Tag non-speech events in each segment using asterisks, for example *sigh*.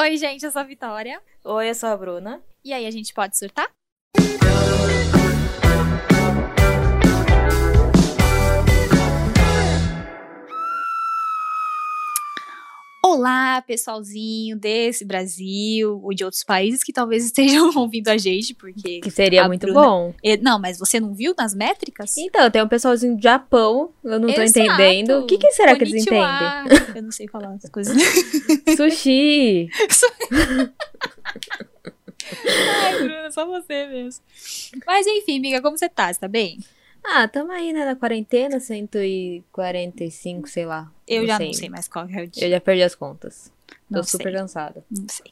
Oi, gente, eu sou a Vitória. Oi, eu sou a Bruna. E aí, a gente pode surtar? Olá, pessoalzinho desse Brasil ou de outros países que talvez estejam *laughs* ouvindo a gente, porque. Que seria muito Bruna- bom. É, Não, mas você não viu nas métricas? Então, tem um pessoalzinho do Japão, eu não tô Exato. entendendo. O que, que será que eles entendem? Konnichiwa. Eu não sei falar as coisas. *laughs* Sushi. Ai, Bruna, só você mesmo. Mas enfim, amiga, como você tá? Você tá bem? Ah, tamo aí, né, na quarentena, 145, sei lá. Eu já não sei mais qual é o dia. Eu já perdi as contas. Tô Não super sei. cansada. Não sei.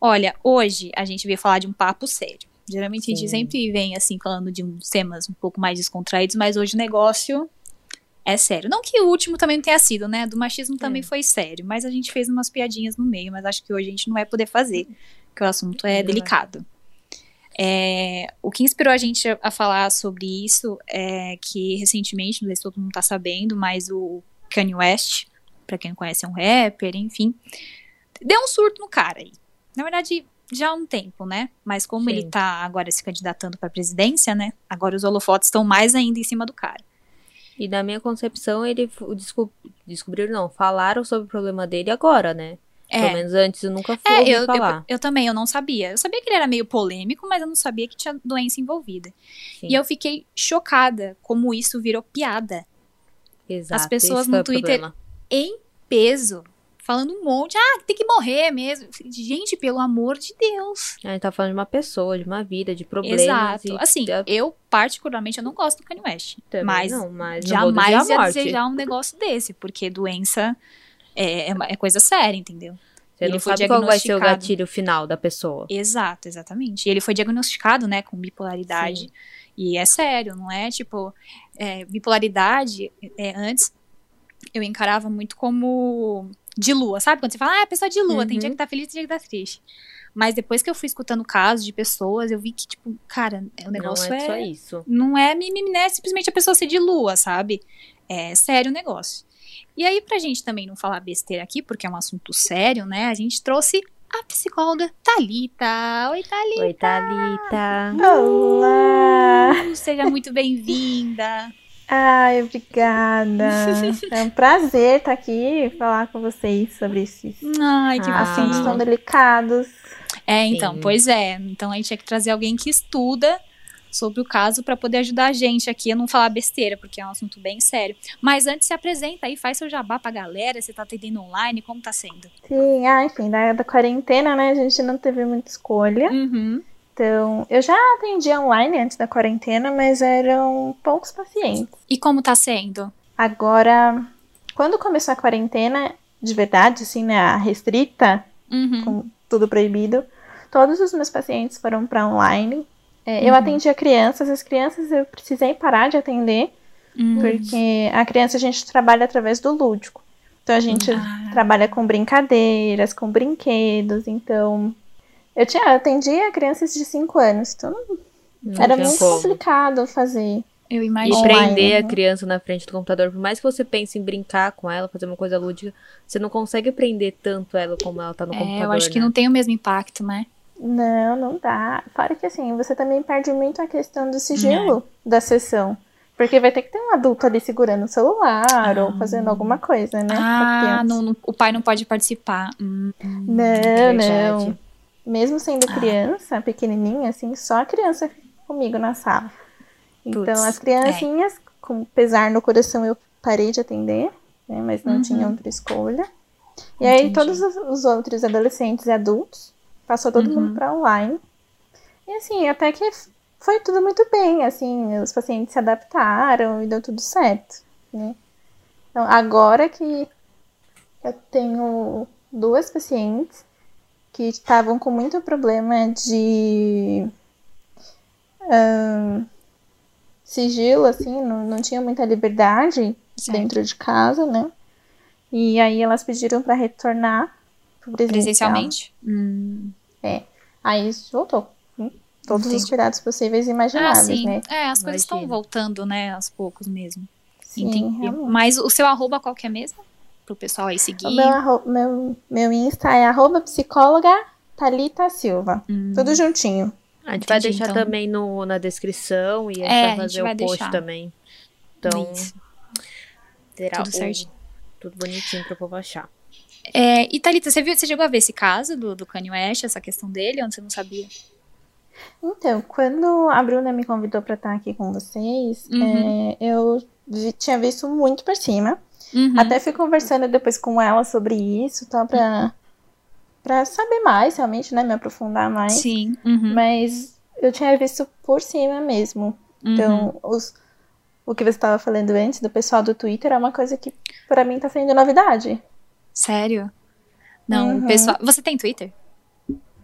Olha, hoje a gente veio falar de um papo sério. Geralmente a gente Sim. sempre vem assim falando de uns temas um pouco mais descontraídos, mas hoje o negócio é sério. Não que o último também não tenha sido, né? Do machismo também É. foi sério, mas a gente fez umas piadinhas no meio, mas acho que hoje a gente não vai poder fazer, porque o assunto é Não delicado. É, o que inspirou a gente a, a falar sobre isso é que recentemente, não sei se todo mundo tá sabendo, mas o Kanye West, pra quem não conhece, é um rapper, enfim, deu um surto no cara aí. Na verdade, já há um tempo, né? Mas como Sim. ele tá agora se candidatando pra presidência, né? Agora os holofotes estão mais ainda em cima do cara. E na minha concepção, ele fu- desco- descobriram, não, falaram sobre o problema dele agora, né? Pelo É, menos antes eu nunca fui é eu, eu, falar. eu também, eu não sabia. Eu sabia que ele era meio polêmico, mas eu não sabia que tinha doença envolvida. Sim. E eu fiquei chocada como isso virou piada. Exato, as pessoas no Twitter-. Em peso. Falando um monte. Ah, tem que morrer mesmo. Gente, pelo amor de Deus. A gente tá falando de uma pessoa, de uma vida, de problemas. Exato. Assim, da- eu particularmente eu não gosto do Kanye West. também mas não, mas jamais ia desejar um negócio desse, porque doença é, é é coisa séria, entendeu? Você Ele não foi sabe qual vai ser o gatilho final da pessoa. Exato, exatamente. E ele foi diagnosticado, né, com bipolaridade. Sim. E é sério, não é tipo. é, bipolaridade, é, antes eu encarava muito como de lua, sabe? Quando você fala, ah, é pessoa de lua, tem Uhum. dia que tá feliz tem dia que tá triste. Mas depois que eu fui escutando casos de pessoas, eu vi que, tipo, cara, o negócio não é, é. só isso. não é mimimi, não é simplesmente a pessoa ser de lua, sabe? É sério o negócio. E aí, pra gente também não falar besteira aqui, porque é um assunto sério, né? A gente trouxe a psicóloga Thalita. Oi, Thalita. Oi, Thalita. Olá! Seja muito bem-vinda. *laughs* Ai, obrigada. É um prazer estar aqui e falar com vocês sobre esses Ai, que Ah. assuntos tão delicados. É, então, Sim. pois é. Então a gente tinha que trazer alguém que estuda sobre o caso pra poder ajudar a gente aqui a não falar besteira, porque é um assunto bem sério. Mas antes se apresenta aí, faz seu jabá pra galera, você tá atendendo online, como tá sendo? Sim, ah, enfim, da, da quarentena, né? A gente não teve muita escolha. Uhum. Então, eu já atendi online antes da quarentena, mas eram poucos pacientes. E como tá sendo? Agora, quando começou a quarentena, de verdade, assim, né? A restrita, Uhum. com tudo proibido, todos os meus pacientes foram para online. É, Eu Uhum. atendia crianças, as crianças eu precisei parar de atender, Uhum. porque a criança a gente trabalha através do lúdico. Então a gente Ah. trabalha com brincadeiras, com brinquedos, então eu tinha eu atendia crianças de 5 anos, então Não era muito como. complicado fazer. Eu E imagino. Online, prender a né? criança na frente do computador, por mais que você pense em brincar com ela, fazer uma coisa lúdica, você não consegue prender tanto ela como ela tá no É, computador. eu acho que né? não tem o mesmo impacto, né? Não, não dá. Fora que assim, você também perde muito a questão do sigilo da sessão. Porque vai ter que ter um adulto ali segurando o celular ou fazendo alguma coisa, né? Ah, não, não- o pai não pode participar. Hum, Não, Verdade. não. Mesmo sendo Ah. criança, pequenininha, assim, só a criança fica comigo na sala. Então, Putz, as criancinhas, com pesar no coração, eu parei de atender, né? Mas não Uhum. tinha outra escolha. E aí, Entendi. todos os, os outros adolescentes e adultos, passou todo Uhum. mundo para online. E assim, até que foi tudo muito bem, assim, os pacientes se adaptaram e deu tudo certo, né? Então, agora que eu tenho duas pacientes que estavam com muito problema de ahn, sigilo, assim, não, não tinha muita liberdade certo. dentro de casa, né? E aí elas pediram para retornar. Presencialmente? Hum. Aí isso voltou. Hum, Todos os cuidados possíveis e Ah, imagináveis, sim. né? É, as coisas estão voltando, né, aos poucos mesmo. Sim, Entendi. realmente. Mas o seu arroba qual que é mesmo? pro pessoal aí seguir. O meu, arro- meu, meu Insta é arroba psicóloga Thalita Silva. Hum. Tudo juntinho. A gente vai Entendi, deixar então. também no, na descrição e a gente É, vai gente fazer vai o post deixar. também. Então, Isso. terá Tudo o- certinho. tudo bonitinho pro povo achar. É, e Thalita, você, viu, você chegou a ver esse caso do, do Kanye West, essa questão dele, ou você não sabia? Então, quando a Bruna me convidou pra estar aqui com vocês, Uhum. é, eu vi- tinha visto muito por cima. Uhum. Até fui conversando depois com ela sobre isso, tá? Pra, pra saber mais, realmente, né? Me aprofundar mais. Sim. Uhum. Mas eu tinha visto por cima mesmo. Uhum. Então, os, o que você estava falando antes do pessoal do Twitter é uma coisa que pra mim tá sendo novidade. Sério? Não, o Uhum. pessoal. Você tem Twitter?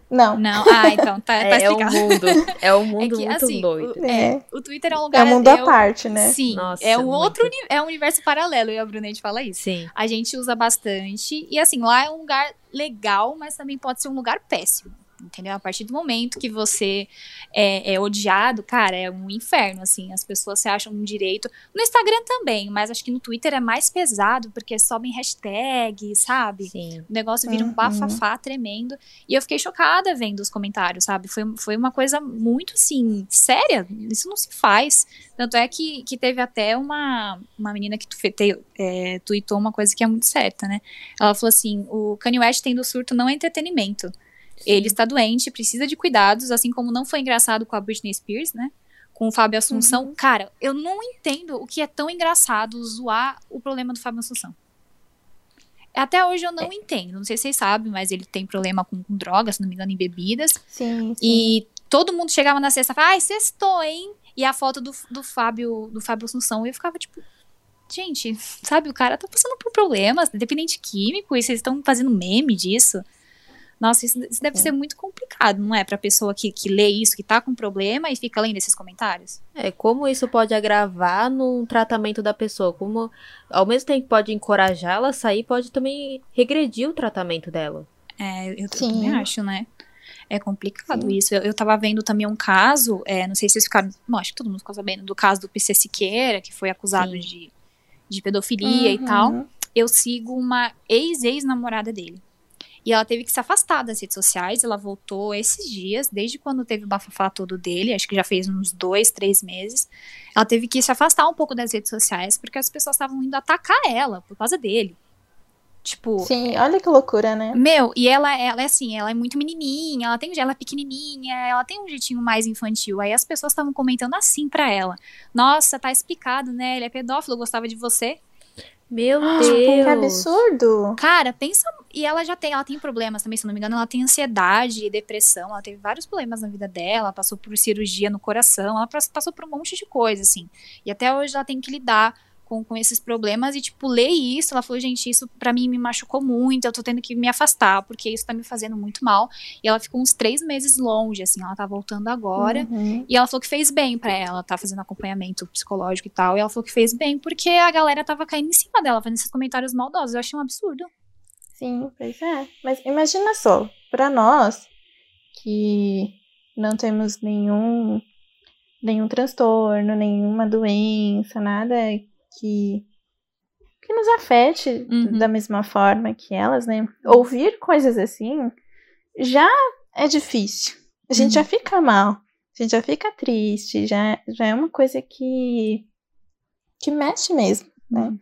Não. Não. Ah, então, tá, tá É, é um explicado. mundo, *laughs* é um mundo que, muito assim, doido. É, O Twitter é um é lugar. um mundo à eu- parte, né? Sim. Nossa, é um muito. outro é um universo paralelo, e a Bruna a gente fala isso. Sim. A gente usa bastante. E assim, lá é um lugar legal, mas também pode ser um lugar péssimo. Entendeu? A partir do momento que você é, é odiado, cara, é um inferno, assim. As pessoas se acham um direito. No Instagram também, mas acho que no Twitter é mais pesado, porque sobem hashtags, sabe? Sim. O negócio vira um Uhum. bafafá tremendo. E eu fiquei chocada vendo os comentários, sabe? Foi, foi uma coisa muito, assim, séria. Isso não se faz. Tanto é que, que teve até uma, uma menina que tu, te, é, tweetou uma coisa que é muito certa, né? Ela falou assim: o Kanye West tendo surto não é entretenimento. Ele está doente, precisa de cuidados, assim como não foi engraçado com a Britney Spears, né? Com o Fábio Assunção. Cara, eu não entendo o que é tão engraçado zoar o problema do Fábio Assunção. Até hoje eu não entendo. Não sei se vocês sabem, mas ele tem problema com, com drogas, se não me engano, em bebidas. Sim, sim. E todo mundo chegava na sexta e falava, ai, sextou, hein? E a foto do, do Fábio do Fábio Assunção, e eu ficava tipo, gente, sabe, o cara tá passando por problemas, dependente químico, e vocês estão fazendo meme disso. Nossa, isso, isso deve ser muito complicado, não é? Pra pessoa que, que lê isso, que tá com problema e fica lendo esses comentários. É, como isso pode agravar no tratamento da pessoa? Como, ao mesmo tempo que pode encorajar ela a sair, pode também regredir o tratamento dela. É, eu, eu também acho, né? É complicado Sim. isso. Eu, eu tava vendo também um caso, é, não sei se vocês ficaram. Bom, acho que todo mundo ficou sabendo, do caso do PC Siqueira, que foi acusado Sim. de, de pedofilia e Uhum. tal. Eu sigo uma ex-ex-namorada dele. E ela teve que se afastar das redes sociais. Ela voltou esses dias, desde quando teve o bafafá todo dele, acho que já fez uns dois, três meses. Ela teve que se afastar um pouco das redes sociais, porque as pessoas estavam indo atacar ela por causa dele. Tipo, Sim, olha que loucura, né? meu, e ela, ela é assim, ela é muito menininha, ela tem, ela é pequenininha, ela tem um jeitinho mais infantil. Aí as pessoas estavam comentando assim pra ela: "Nossa, tá explicado, né? Ele é pedófilo, gostava de você". Meu *gasps* Tipo, que Deus! absurdo. Cara, pensa, e ela já tem, ela tem problemas também, se não me engano, ela tem ansiedade, depressão, ela teve vários problemas na vida dela, passou por cirurgia no coração, ela pass- passou por um monte de coisa assim. E até hoje ela tem que lidar com, com esses problemas e, tipo, ler isso, ela falou, gente, isso pra mim me machucou muito, eu tô tendo que me afastar, porque isso tá me fazendo muito mal. E ela ficou uns três meses longe, assim, ela tá voltando agora. Uhum. E ela falou que fez bem pra ela, tá fazendo acompanhamento psicológico e tal. E ela falou que fez bem porque a galera tava caindo em cima dela, fazendo esses comentários maldosos. Eu achei um absurdo. Sim, pois é. Mas imagina só, pra nós que não temos nenhum nenhum transtorno, nenhuma doença, nada que que nos afete Uhum. da mesma forma que elas, né? Ouvir coisas assim já é difícil. A gente Uhum. já fica mal, a gente já fica triste, já, já é uma coisa que que mexe mesmo, né?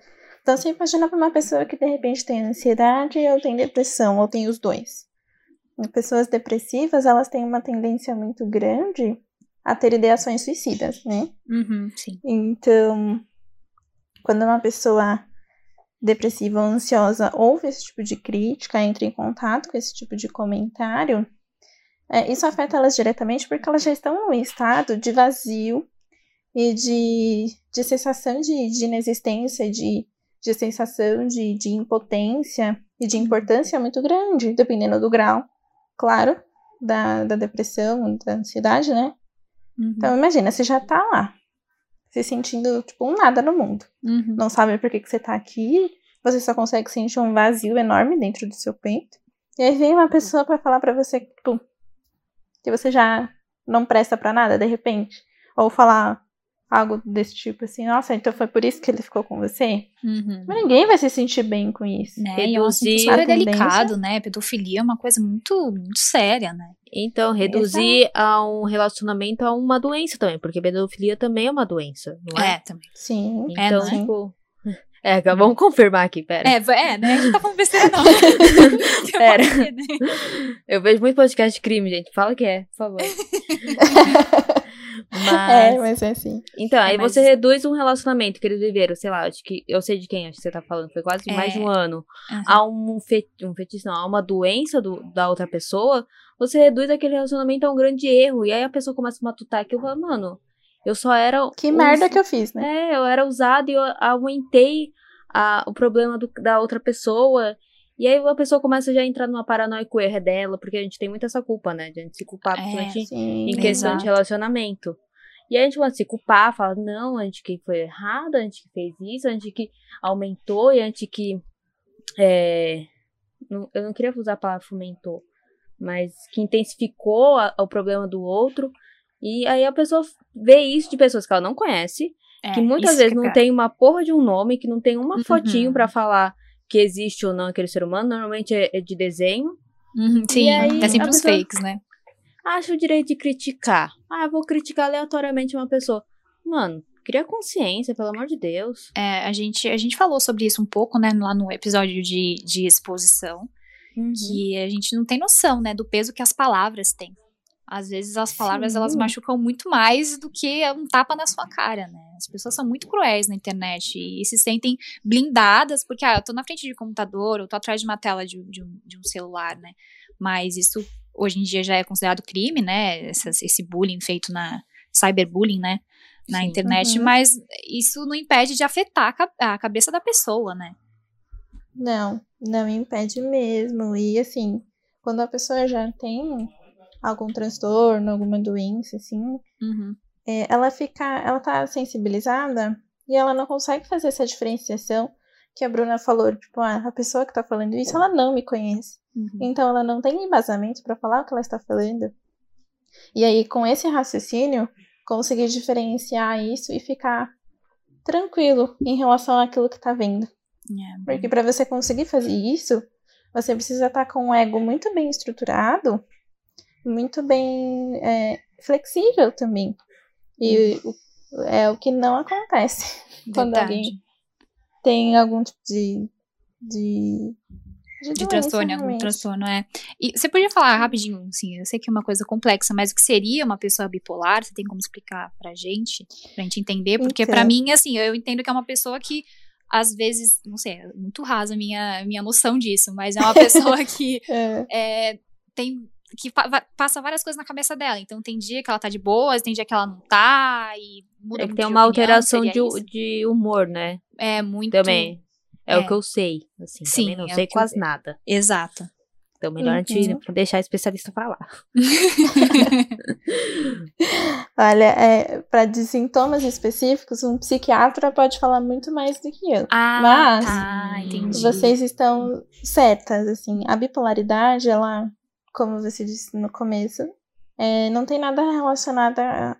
Então você imagina para uma pessoa que de repente tem ansiedade ou tem depressão, ou tem os dois. E Pessoas depressivas, elas têm uma tendência muito grande a ter ideações suicidas, né? Uhum. Então, quando uma pessoa depressiva ou ansiosa ouve esse tipo de crítica, entra em contato com esse tipo de comentário, é, isso afeta elas diretamente porque elas já estão num estado de vazio e de, de sensação de, de inexistência, de, de sensação de, de impotência e de importância muito grande, dependendo do grau, claro, da, da depressão, da ansiedade, né? Uhum, Então imagina, você já tá lá, se sentindo tipo um nada no mundo. uhum. Não sabe por que, que você tá aqui, você só consegue sentir um vazio enorme dentro do seu peito. E aí vem uma pessoa pra falar pra você tipo, que você já não presta pra nada de repente. Ou falar algo desse tipo, assim, nossa, então foi por isso que ele ficou com você? Uhum. Mas ninguém vai se sentir bem com isso. Né? E é um assunto Reduzir super a tendência. delicado, né? Pedofilia é uma coisa muito, muito séria, né? Então, reduzir a um relacionamento a uma doença também, porque pedofilia também é uma doença, não é? É, também. Sim. É, Então, não é? tipo. É, vamos confirmar aqui, pera. É, é, né? A gente tá falando besteira, não. *laughs* Pera. Eu vejo muito podcast de crime, gente. Fala que é, por favor. *laughs* Mas. É, mas é assim. Então, aí É, mas- você reduz um relacionamento que eles viveram, sei lá, acho que. Eu sei de quem acho que você tá falando, foi quase É. mais de um ano. Aham. A um, fe, um fetiche, não, a uma doença do, da outra pessoa, você reduz aquele relacionamento a um grande erro. E aí a pessoa começa a matutar aquilo e fala, mano, eu só era. Que us- merda que eu fiz, né? É, eu era usada e eu aumentei a, o problema do- da outra pessoa. E aí a pessoa começa já a entrar numa paranoia que é dela, porque a gente tem muito essa culpa, né? De a gente se culpar, É. principalmente Sim. em questão Exato. de relacionamento. E a gente começa a se culpar, fala, não, a gente que foi errado, a gente que fez isso, a gente que aumentou, e a gente que. é, não- eu não queria usar a palavra fomentou, mas que intensificou a- o problema do outro. E aí a pessoa vê isso de pessoas que ela não conhece, É, que muitas vezes é não pior. tem uma porra de um nome, que não tem uma Uhum. fotinho pra falar que existe ou não aquele ser humano, normalmente é, é de desenho. Uhum, sim, aí é sempre os pessoa- fakes, né? Acha o direito de criticar. Ah, vou criticar aleatoriamente uma pessoa. Mano, cria consciência, pelo amor de Deus. É, a, gente, a gente falou sobre isso um pouco, né, lá no episódio de, de exposição, Uhum. que a gente não tem noção, né, do peso que as palavras têm. Às vezes as palavras, Sim. elas machucam muito mais do que um tapa na sua cara, né? As pessoas são muito cruéis na internet e, se sentem blindadas, porque, ah, eu tô na frente de um computador, ou tô atrás de uma tela de, de um, de um celular, né? Mas isso, hoje em dia, já é considerado crime, né? Essas- esse bullying feito na... cyberbullying, né? Na Sim. internet, Uhum. mas isso não impede de afetar a a cabeça da pessoa, né? Não, não impede mesmo. E assim, quando a pessoa já tem algum transtorno, alguma doença, assim, Uhum. é, ela fica, ela tá sensibilizada e ela não consegue fazer essa diferenciação que a Bruna falou, tipo, ah, a pessoa que tá falando isso, ela não me conhece. Uhum. Então ela não tem embasamento pra falar o que ela está falando. E aí, com esse raciocínio, conseguir diferenciar isso e ficar tranquilo em relação àquilo que tá vendo. É, Porque para você conseguir fazer isso, você precisa estar com um ego muito bem estruturado, muito bem é, flexível também. E o- é o que não acontece *laughs* quando verdade. alguém tem algum tipo de. de, de, transtorno, algum transtorno, é. E você podia falar rapidinho, assim, eu sei que é uma coisa complexa, mas o que seria uma pessoa bipolar? Você tem como explicar pra gente? Pra gente entender? Porque Então. pra mim, assim, eu entendo que é uma pessoa que, às vezes, não sei, é muito rasa a minha, minha noção disso, mas é uma *laughs* pessoa que É, é, tem que passa várias coisas na cabeça dela. Então tem dia que ela tá de boas, tem dia que ela não tá, e muda É que muito tem uma opinião, alteração de, de humor, né? É muito. Também. É, é. o que eu sei. Assim, Sim, também não é sei quase nada. Exato. Então, melhor a gente Uhum. deixar a especialista falar. *laughs* Olha, é, para de sintomas específicos, um psiquiatra pode falar muito mais do que eu. Ah, Mas- tá, entendi. Vocês estão certas, assim. A bipolaridade, ela, como você disse no começo, é, não tem nada relacionado a,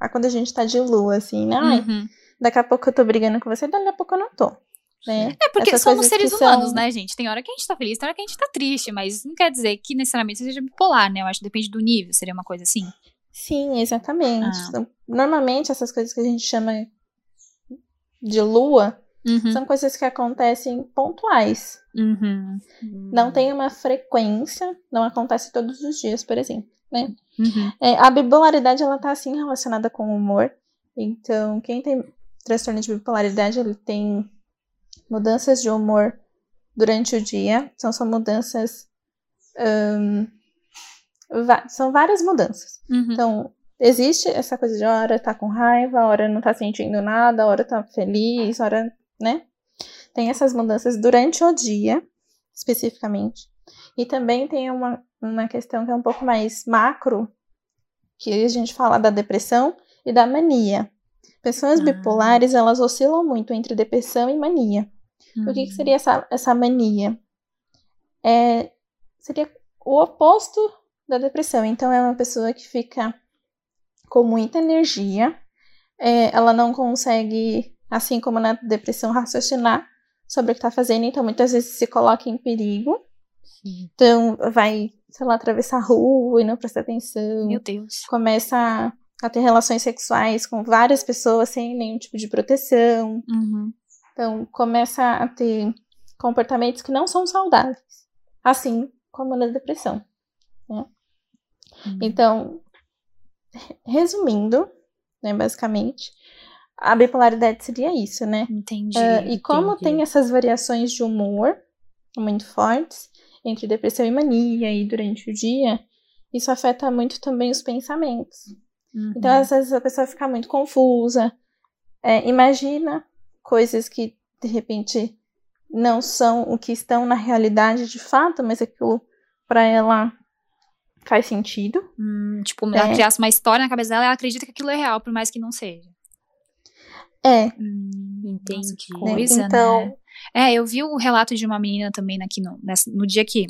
a quando a gente tá de lua, assim, né? Ai, Uhum. daqui a pouco eu tô brigando com você, daqui a pouco eu não tô. Né? É porque Essas somos seres que são- humanos, né, gente? Tem hora que a gente tá feliz, tem hora que a gente tá triste, mas não quer dizer que necessariamente seja bipolar, né? Eu acho que depende do nível, seria uma coisa assim. Sim, exatamente. Ah. Normalmente, essas coisas que a gente chama de lua Uhum. são coisas que acontecem pontuais. Uhum. Não tem uma frequência, não acontece todos os dias, por exemplo. Uhum. É, a bipolaridade, ela tá, assim, relacionada com o humor. Então, quem tem transtorno de bipolaridade, ele tem mudanças de humor durante o dia. Então, são mudanças... são várias mudanças. Uhum. Então, existe essa coisa de hora tá com raiva, hora não tá sentindo nada, hora tá feliz, hora, né? Tem essas mudanças durante o dia, especificamente. E também tem uma, uma questão que é um pouco mais macro, que a gente fala da depressão e da mania. Pessoas Ah. bipolares, elas oscilam muito entre depressão e mania. O que, que Uhum. seria essa, essa mania? É, seria o oposto da depressão. Então, é uma pessoa que fica com muita energia, é, ela não consegue, assim como na depressão, raciocinar sobre o que está fazendo, então muitas vezes se coloca em perigo. Sim. Então vai, sei lá, atravessar a rua e não prestar atenção. Meu Deus. Começa a, a ter relações sexuais com várias pessoas sem nenhum tipo de proteção. Uhum. Então começa a ter comportamentos que não são saudáveis. Assim como na depressão. Uhum. Então, re- resumindo, né, basicamente, a bipolaridade seria isso, né? Entendi. Ah, e como entendi. tem essas variações de humor muito fortes entre depressão e mania e durante o dia, isso afeta muito também os pensamentos. Uhum. Então, às vezes, a pessoa fica muito confusa, é, imagina coisas que, de repente, não são o que estão na realidade de fato, mas aquilo para ela faz sentido. Hum, tipo, ela É. criasse uma história na cabeça dela, ela acredita que aquilo é real, por mais que não seja. É, Hum, nossa, que Entendi. coisa, né? então, É, eu vi o relato de uma menina também aqui no, nessa- no dia que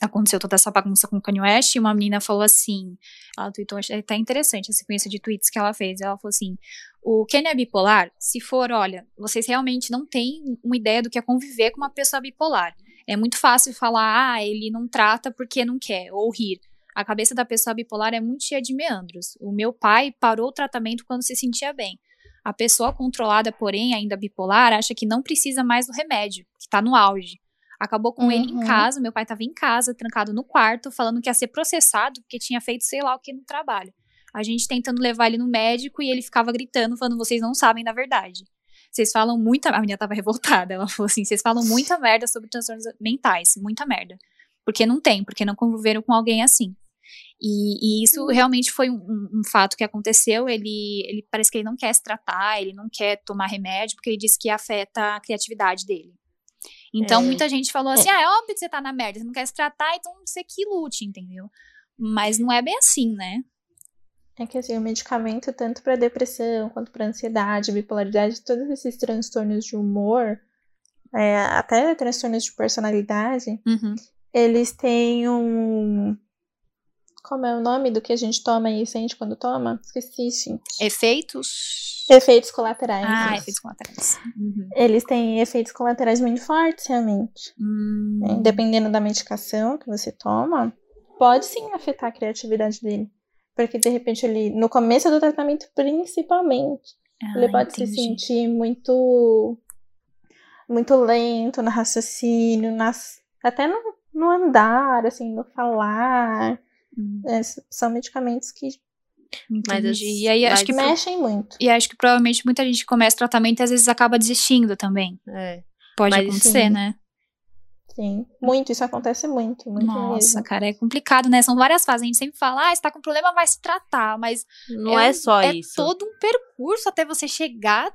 aconteceu toda essa bagunça com o Kanye West, e uma menina falou assim, ela tweetou, achei até interessante a sequência de tweets que ela fez, ela falou assim, o Kanye é bipolar? Se for, olha, vocês realmente não têm uma ideia do que é conviver com uma pessoa bipolar. É muito fácil falar, ah, ele não trata porque não quer, ou rir. A cabeça da pessoa bipolar é muito cheia de meandros. O meu pai parou o tratamento quando se sentia bem. A pessoa controlada, porém, ainda bipolar, acha que não precisa mais do remédio, que tá no auge. Acabou com ele em Uhum. casa, meu pai tava em casa, trancado no quarto, falando que ia ser processado porque tinha feito sei lá o que no trabalho. A gente tentando levar ele no médico e ele ficava gritando, falando: vocês não sabem da verdade. Vocês falam muita. A menina tava *laughs* revoltada. Ela falou assim: vocês falam muita merda sobre transtornos mentais. Muita merda. Porque não tem, porque não conviveram com alguém assim. E, e isso realmente foi um, um- fato que aconteceu. Ele, ele parece que ele não quer se tratar, ele não quer tomar remédio, porque ele disse que afeta a criatividade dele. Então, É. muita gente falou assim: ah, é óbvio que você tá na merda, você não quer se tratar, então você que lute, entendeu? Mas não é bem assim, né? É que assim, o medicamento, tanto para depressão quanto para ansiedade, bipolaridade, todos esses transtornos de humor, é, até transtornos de personalidade, Uhum. eles têm um. Como é o nome do que a gente toma e sente quando toma? Esqueci, gente. Efeitos. Efeitos colaterais. Ah, isso. efeitos colaterais. Uhum. Eles têm efeitos colaterais muito fortes, realmente. Hum, né? Dependendo da medicação que você toma, pode sim afetar a criatividade dele. Porque de repente ele, no começo do tratamento, principalmente, ele ah, pode se entendi. sentir muito muito lento no raciocínio, nas, até no, no andar, assim, no falar. Hum, É, são medicamentos que Mas E aí, mas- acho que, mexem muito. e acho que provavelmente muita gente começa tratamento e às vezes acaba desistindo também. É. Pode Mas, acontecer, sim. né? Sim, muito, isso acontece muito, muito Nossa, mesmo. cara, é complicado, né? São várias fases. A gente sempre fala, ah, você tá com problema, vai se tratar. Mas Não é, um- só é isso. todo um percurso até você chegar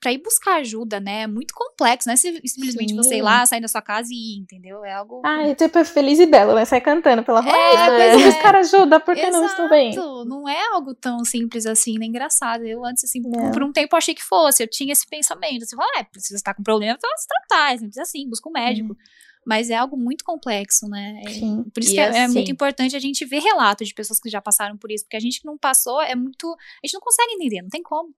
pra ir, buscar ajuda, né? É muito complexo, não é sim- simplesmente Sim. você ir lá, sair da sua casa e ir, entendeu? É algo. Ai, tipo, é feliz e belo, né? Sai cantando pela rua. É, "Ai, estou pois bem, é. buscar ajuda, porque não estou bem. Exato, Não é algo tão simples assim, nem engraçado. Eu antes, assim, por- Não. por um tempo achei que fosse. Eu tinha esse pensamento. Você fala, ah, se você tá com problema, então se tratar. Simples assim, busca um médico. Mas é algo muito complexo, né? É- Sim. Por isso E que é, é assim- muito importante a gente ver relatos de pessoas que já passaram por isso. Porque a gente que não passou é muito. A gente não consegue entender, não tem como.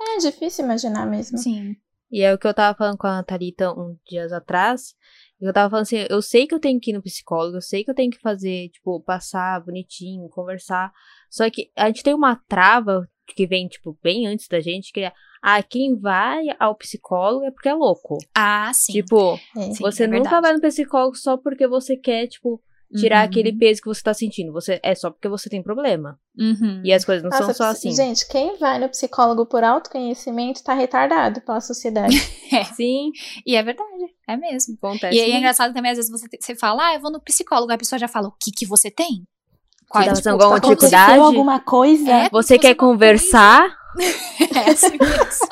É difícil imaginar mesmo. Sim. E é o que eu tava falando com a Thalita uns dias atrás. Eu tava falando assim, eu sei que eu tenho que ir no psicólogo, eu sei que eu tenho que fazer, tipo, passar bonitinho, conversar. Só que a gente tem uma trava que vem, tipo, bem antes da gente, que é, ah, quem vai ao psicólogo é porque é louco. Ah, sim. Tipo, É. Sim, você é nunca verdade. vai no psicólogo só porque você quer, tipo, tirar Uhum. aquele peso que você tá sentindo. Você é só porque você tem problema. Uhum. E as coisas não Nossa, são só assim. Gente, quem vai no psicólogo por autoconhecimento tá retardado pela sociedade. *laughs* Sim, E é verdade, é mesmo. acontece. E aí é engraçado também, às vezes você, você fala, ah, eu vou no psicólogo, a pessoa já fala, o que que você tem? Qual tá é, passando alguma Aconteceu dificuldade? alguma coisa? É, Você se quer uma conversar? *laughs* É assim mesmo.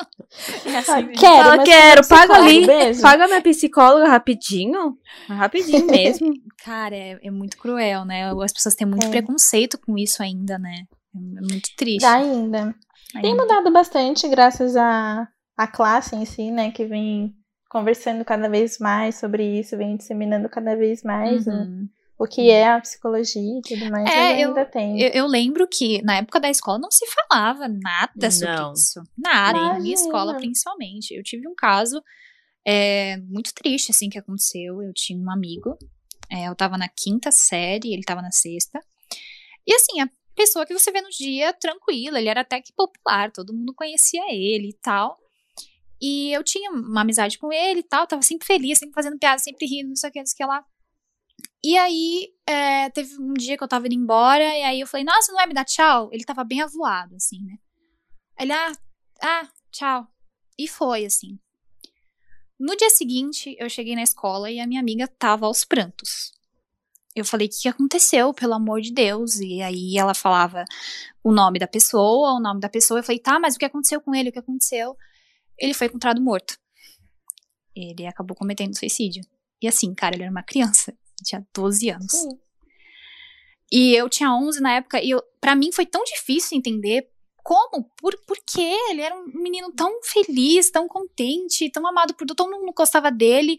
É assim mesmo. quero, Fala, quero, como paga ali. Beijo. Paga minha psicóloga rapidinho. Rapidinho *laughs* mesmo. Cara, é, é muito cruel, né? As pessoas têm muito É. preconceito com isso ainda, né? É muito triste. Dá ainda. Tem ainda. mudado bastante graças à, à classe em si, né? Que vem conversando cada vez mais sobre isso, vem disseminando cada vez mais o- Uhum. O que é a psicologia e tudo mais, é, eu, ainda tem. Eu, eu, lembro que na época da escola não se falava nada sobre não. isso. Nada, Imagina. em minha escola principalmente. Eu tive um caso é, muito triste, assim, que aconteceu. Eu tinha um amigo, é, eu tava na quinta série, ele tava na sexta. E assim, a pessoa que você vê no dia tranquila, ele era até que popular, todo mundo conhecia ele e tal. E eu tinha uma amizade com ele e tal, tava sempre feliz, sempre fazendo piada, sempre rindo, não sei o que, não sei o que lá. E aí, é, teve um dia que eu tava indo embora, e aí eu falei, nossa, não vai me dar tchau? Ele tava bem avoado, assim, né? Ele, ah, ah, tchau. E foi, assim. No dia seguinte, eu cheguei na escola e a minha amiga tava aos prantos. Eu falei, o que aconteceu, pelo amor de Deus? E aí ela falava o nome da pessoa, o nome da pessoa. Eu falei, tá, mas o que aconteceu com ele? O que aconteceu? Ele foi encontrado morto. Ele acabou cometendo suicídio. E assim, cara, ele era uma criança tinha 12 anos. Sim. E eu tinha 11 na época, e pra mim foi tão difícil entender como, por, por quê? Ele era um menino tão feliz, tão contente, tão amado por todo mundo gostava dele.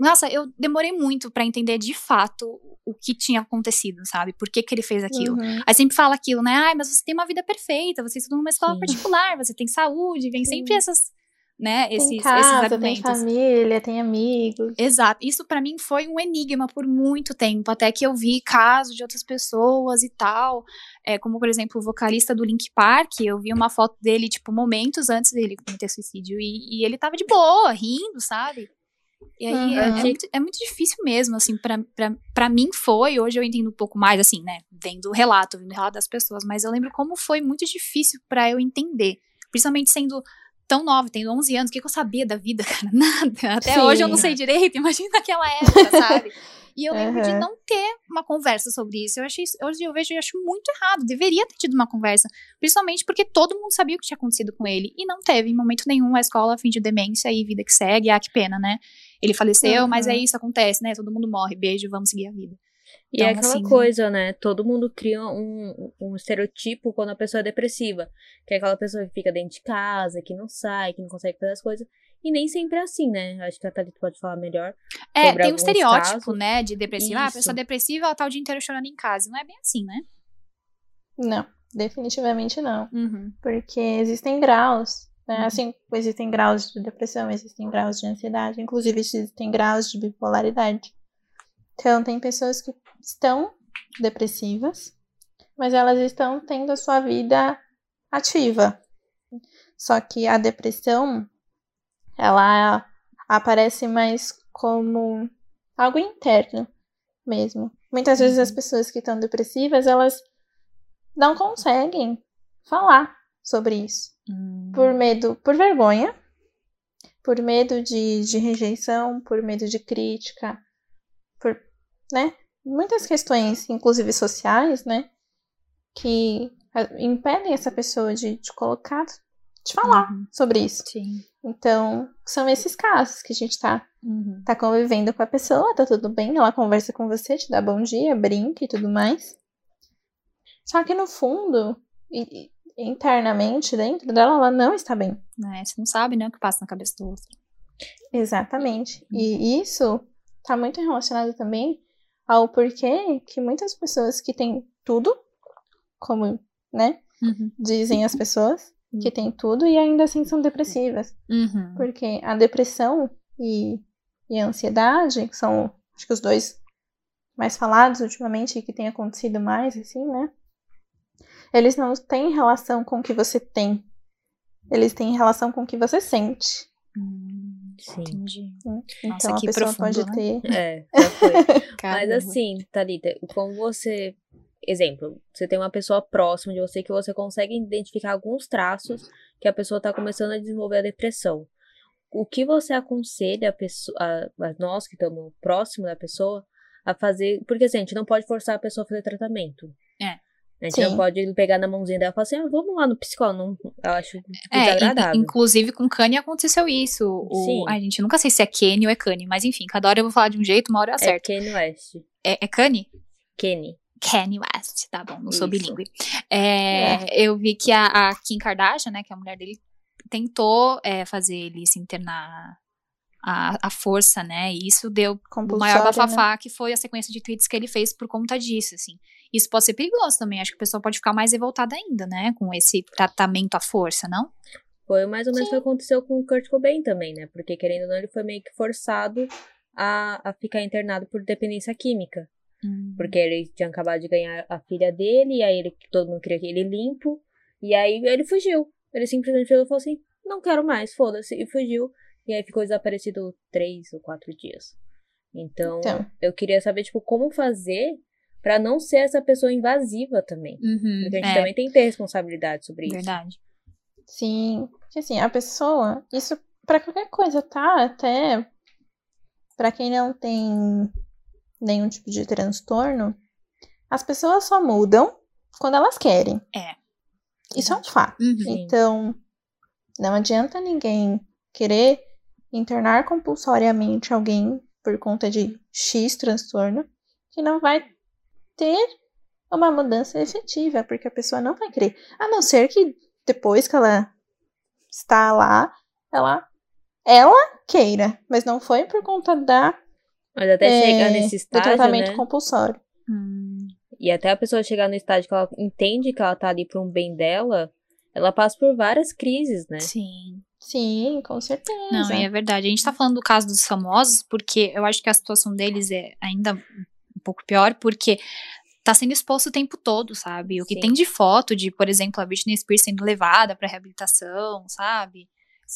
Nossa, eu demorei muito para entender de fato o que tinha acontecido, sabe? Por que, que ele fez aquilo. Uhum. Aí sempre fala aquilo, né? Ai, mas você tem uma vida perfeita, você estuda numa escola Sim. particular, você tem saúde, vem Sim. sempre essas né? Tem esses, casa, esses argumentos. Tem família, tem amigos. Exato. Isso para mim foi um enigma por muito tempo, até que eu vi casos de outras pessoas e tal. É, como, por exemplo, o vocalista do Link Park, eu vi uma foto dele, tipo, momentos antes dele cometer suicídio. E, e ele tava de boa, rindo, sabe? E aí uhum. é, é, muito, é, muito, difícil mesmo, assim, pra, pra, pra mim foi, hoje eu entendo um pouco mais, assim, né, vendo o relato, vendo o relato das pessoas, mas eu lembro como foi muito difícil para eu entender, principalmente sendo tão nova, tenho 11 anos, o que, que eu sabia da vida, *laughs* cara? Nada. Até Sim. hoje eu não sei direito, *laughs* imagina naquela época, *laughs* sabe? E eu lembro uhum. de não ter uma conversa sobre isso. Eu achei, hoje eu vejo e acho muito errado. Deveria ter tido uma conversa. Principalmente porque todo mundo sabia o que tinha acontecido com ele. E não teve, em momento nenhum, a escola fingiu demência e vida que segue. Ah, que pena, né? Ele faleceu, uhum. mas é isso, acontece, né? Todo mundo morre. Beijo, vamos seguir a vida. E é então, é aquela assim, coisa, né? Todo mundo cria um, um estereotipo quando a pessoa é depressiva. Que é aquela pessoa que fica dentro de casa, que não sai, que não consegue fazer as coisas. E nem sempre é assim, né? Acho que a Thalita pode falar melhor. É, tem um estereótipo, casos. né, de depressiva. Ah, a pessoa depressiva, ela tá o dia inteiro chorando em casa. Não é bem assim, né? Não, definitivamente não. Uhum. Porque existem graus. Né? Uhum. Assim, existem graus de depressão, existem graus de ansiedade, inclusive existem graus de bipolaridade. Então, tem pessoas que estão depressivas, mas elas estão tendo a sua vida ativa. Só que a depressão, ela aparece mais como algo interno mesmo. Muitas vezes as uhum. pessoas que estão depressivas, elas não conseguem falar sobre isso. Hum. Por medo, por vergonha, por medo de, de rejeição, por medo de crítica, por, né? Muitas questões, inclusive sociais, né? Que impedem essa pessoa de, de colocar, de falar uhum. sobre isso. Sim. Então, são esses casos que a gente tá, uhum. tá convivendo com a pessoa, tá tudo bem, ela conversa com você, te dá bom dia, brinca e tudo mais. Só que no fundo, e, internamente, dentro dela, ela não está bem. É, você não sabe, né, o que passa na cabeça do outro. Exatamente. E uhum. isso tá muito relacionado também ao porquê que muitas pessoas que têm tudo, como, né, uhum. dizem as pessoas, que uhum. têm tudo e ainda assim são depressivas. Uhum. Porque a depressão e, e a ansiedade, que são, acho que os dois mais falados ultimamente e que tem acontecido mais, assim, né? Eles não têm relação com o que você tem. Eles têm relação com o que você sente. Sim. Entendi. Hum, então Nossa, a pessoa profundo, pode né? ter. *laughs* É, já foi. *laughs* Mas assim, Thalita, como você. Exemplo, você tem uma pessoa próxima de você que você consegue identificar alguns traços que a pessoa está começando a desenvolver a depressão. O que você aconselha a, pessoa, a, a nós que estamos próximo da pessoa a fazer? Porque assim, a gente não pode forçar a pessoa a fazer tratamento. É. A gente Sim. não pode pegar na mãozinha dela e falar assim, ah, vamos lá no psicólogo. Eu acho é, desagradável. inclusive com Kanye aconteceu isso. O, Sim. A gente nunca sei se é Kenny ou é Kanye, mas enfim, cada hora eu vou falar de um jeito, uma hora eu é acerto. É Kanye West. É, é Kanye? Kenny. Kanye West, tá bom, não sou bilíngue. É, é. Eu vi que a, a, Kim Kardashian, né, que é a mulher dele, tentou é, fazer ele se internar a, a força, né? E isso deu o maior né? bafafá, que foi a sequência de tweets que ele fez por conta disso, assim. Isso pode ser perigoso também. Acho que a pessoa pode ficar mais revoltada ainda, né? Com esse tratamento à força, não? Foi mais ou menos o que aconteceu com o Kurt Cobain também, né? Porque, querendo ou não, ele foi meio que forçado a, a ficar internado por dependência química. Porque ele tinha acabado de ganhar a filha dele, e aí ele, todo mundo queria que ele limpo. E aí ele fugiu. Ele simplesmente falou assim: não quero mais, foda-se. E fugiu. E aí ficou desaparecido três ou quatro dias. Então, Então. eu queria saber, tipo, como fazer pra não ser essa pessoa invasiva também. Uhum, Porque a gente é, também tem que ter responsabilidade sobre isso. verdade. Sim, porque assim, a pessoa, isso pra qualquer coisa, tá? Até pra quem não tem nenhum tipo de transtorno, as pessoas só mudam quando elas querem. É. Isso é um fato. Uhum. Então, não adianta ninguém querer internar compulsoriamente alguém por conta de X transtorno que não vai ter uma mudança efetiva, porque a pessoa não vai querer. A não ser que depois que ela está lá, ela ela queira, mas não foi por conta da Mas até é, chegar nesse do estágio, tratamento né? compulsório. Hum, E até a pessoa chegar no estágio que ela entende que ela tá ali para um bem dela, ela passa por várias crises, né? sim. Sim, com certeza. Não, e é verdade. A gente tá falando do caso dos famosos, porque eu acho que a situação deles é ainda pouco pior, porque tá sendo exposto o tempo todo, sabe? O que Sim. tem de foto de, por exemplo, a Britney Spears sendo levada pra reabilitação, sabe?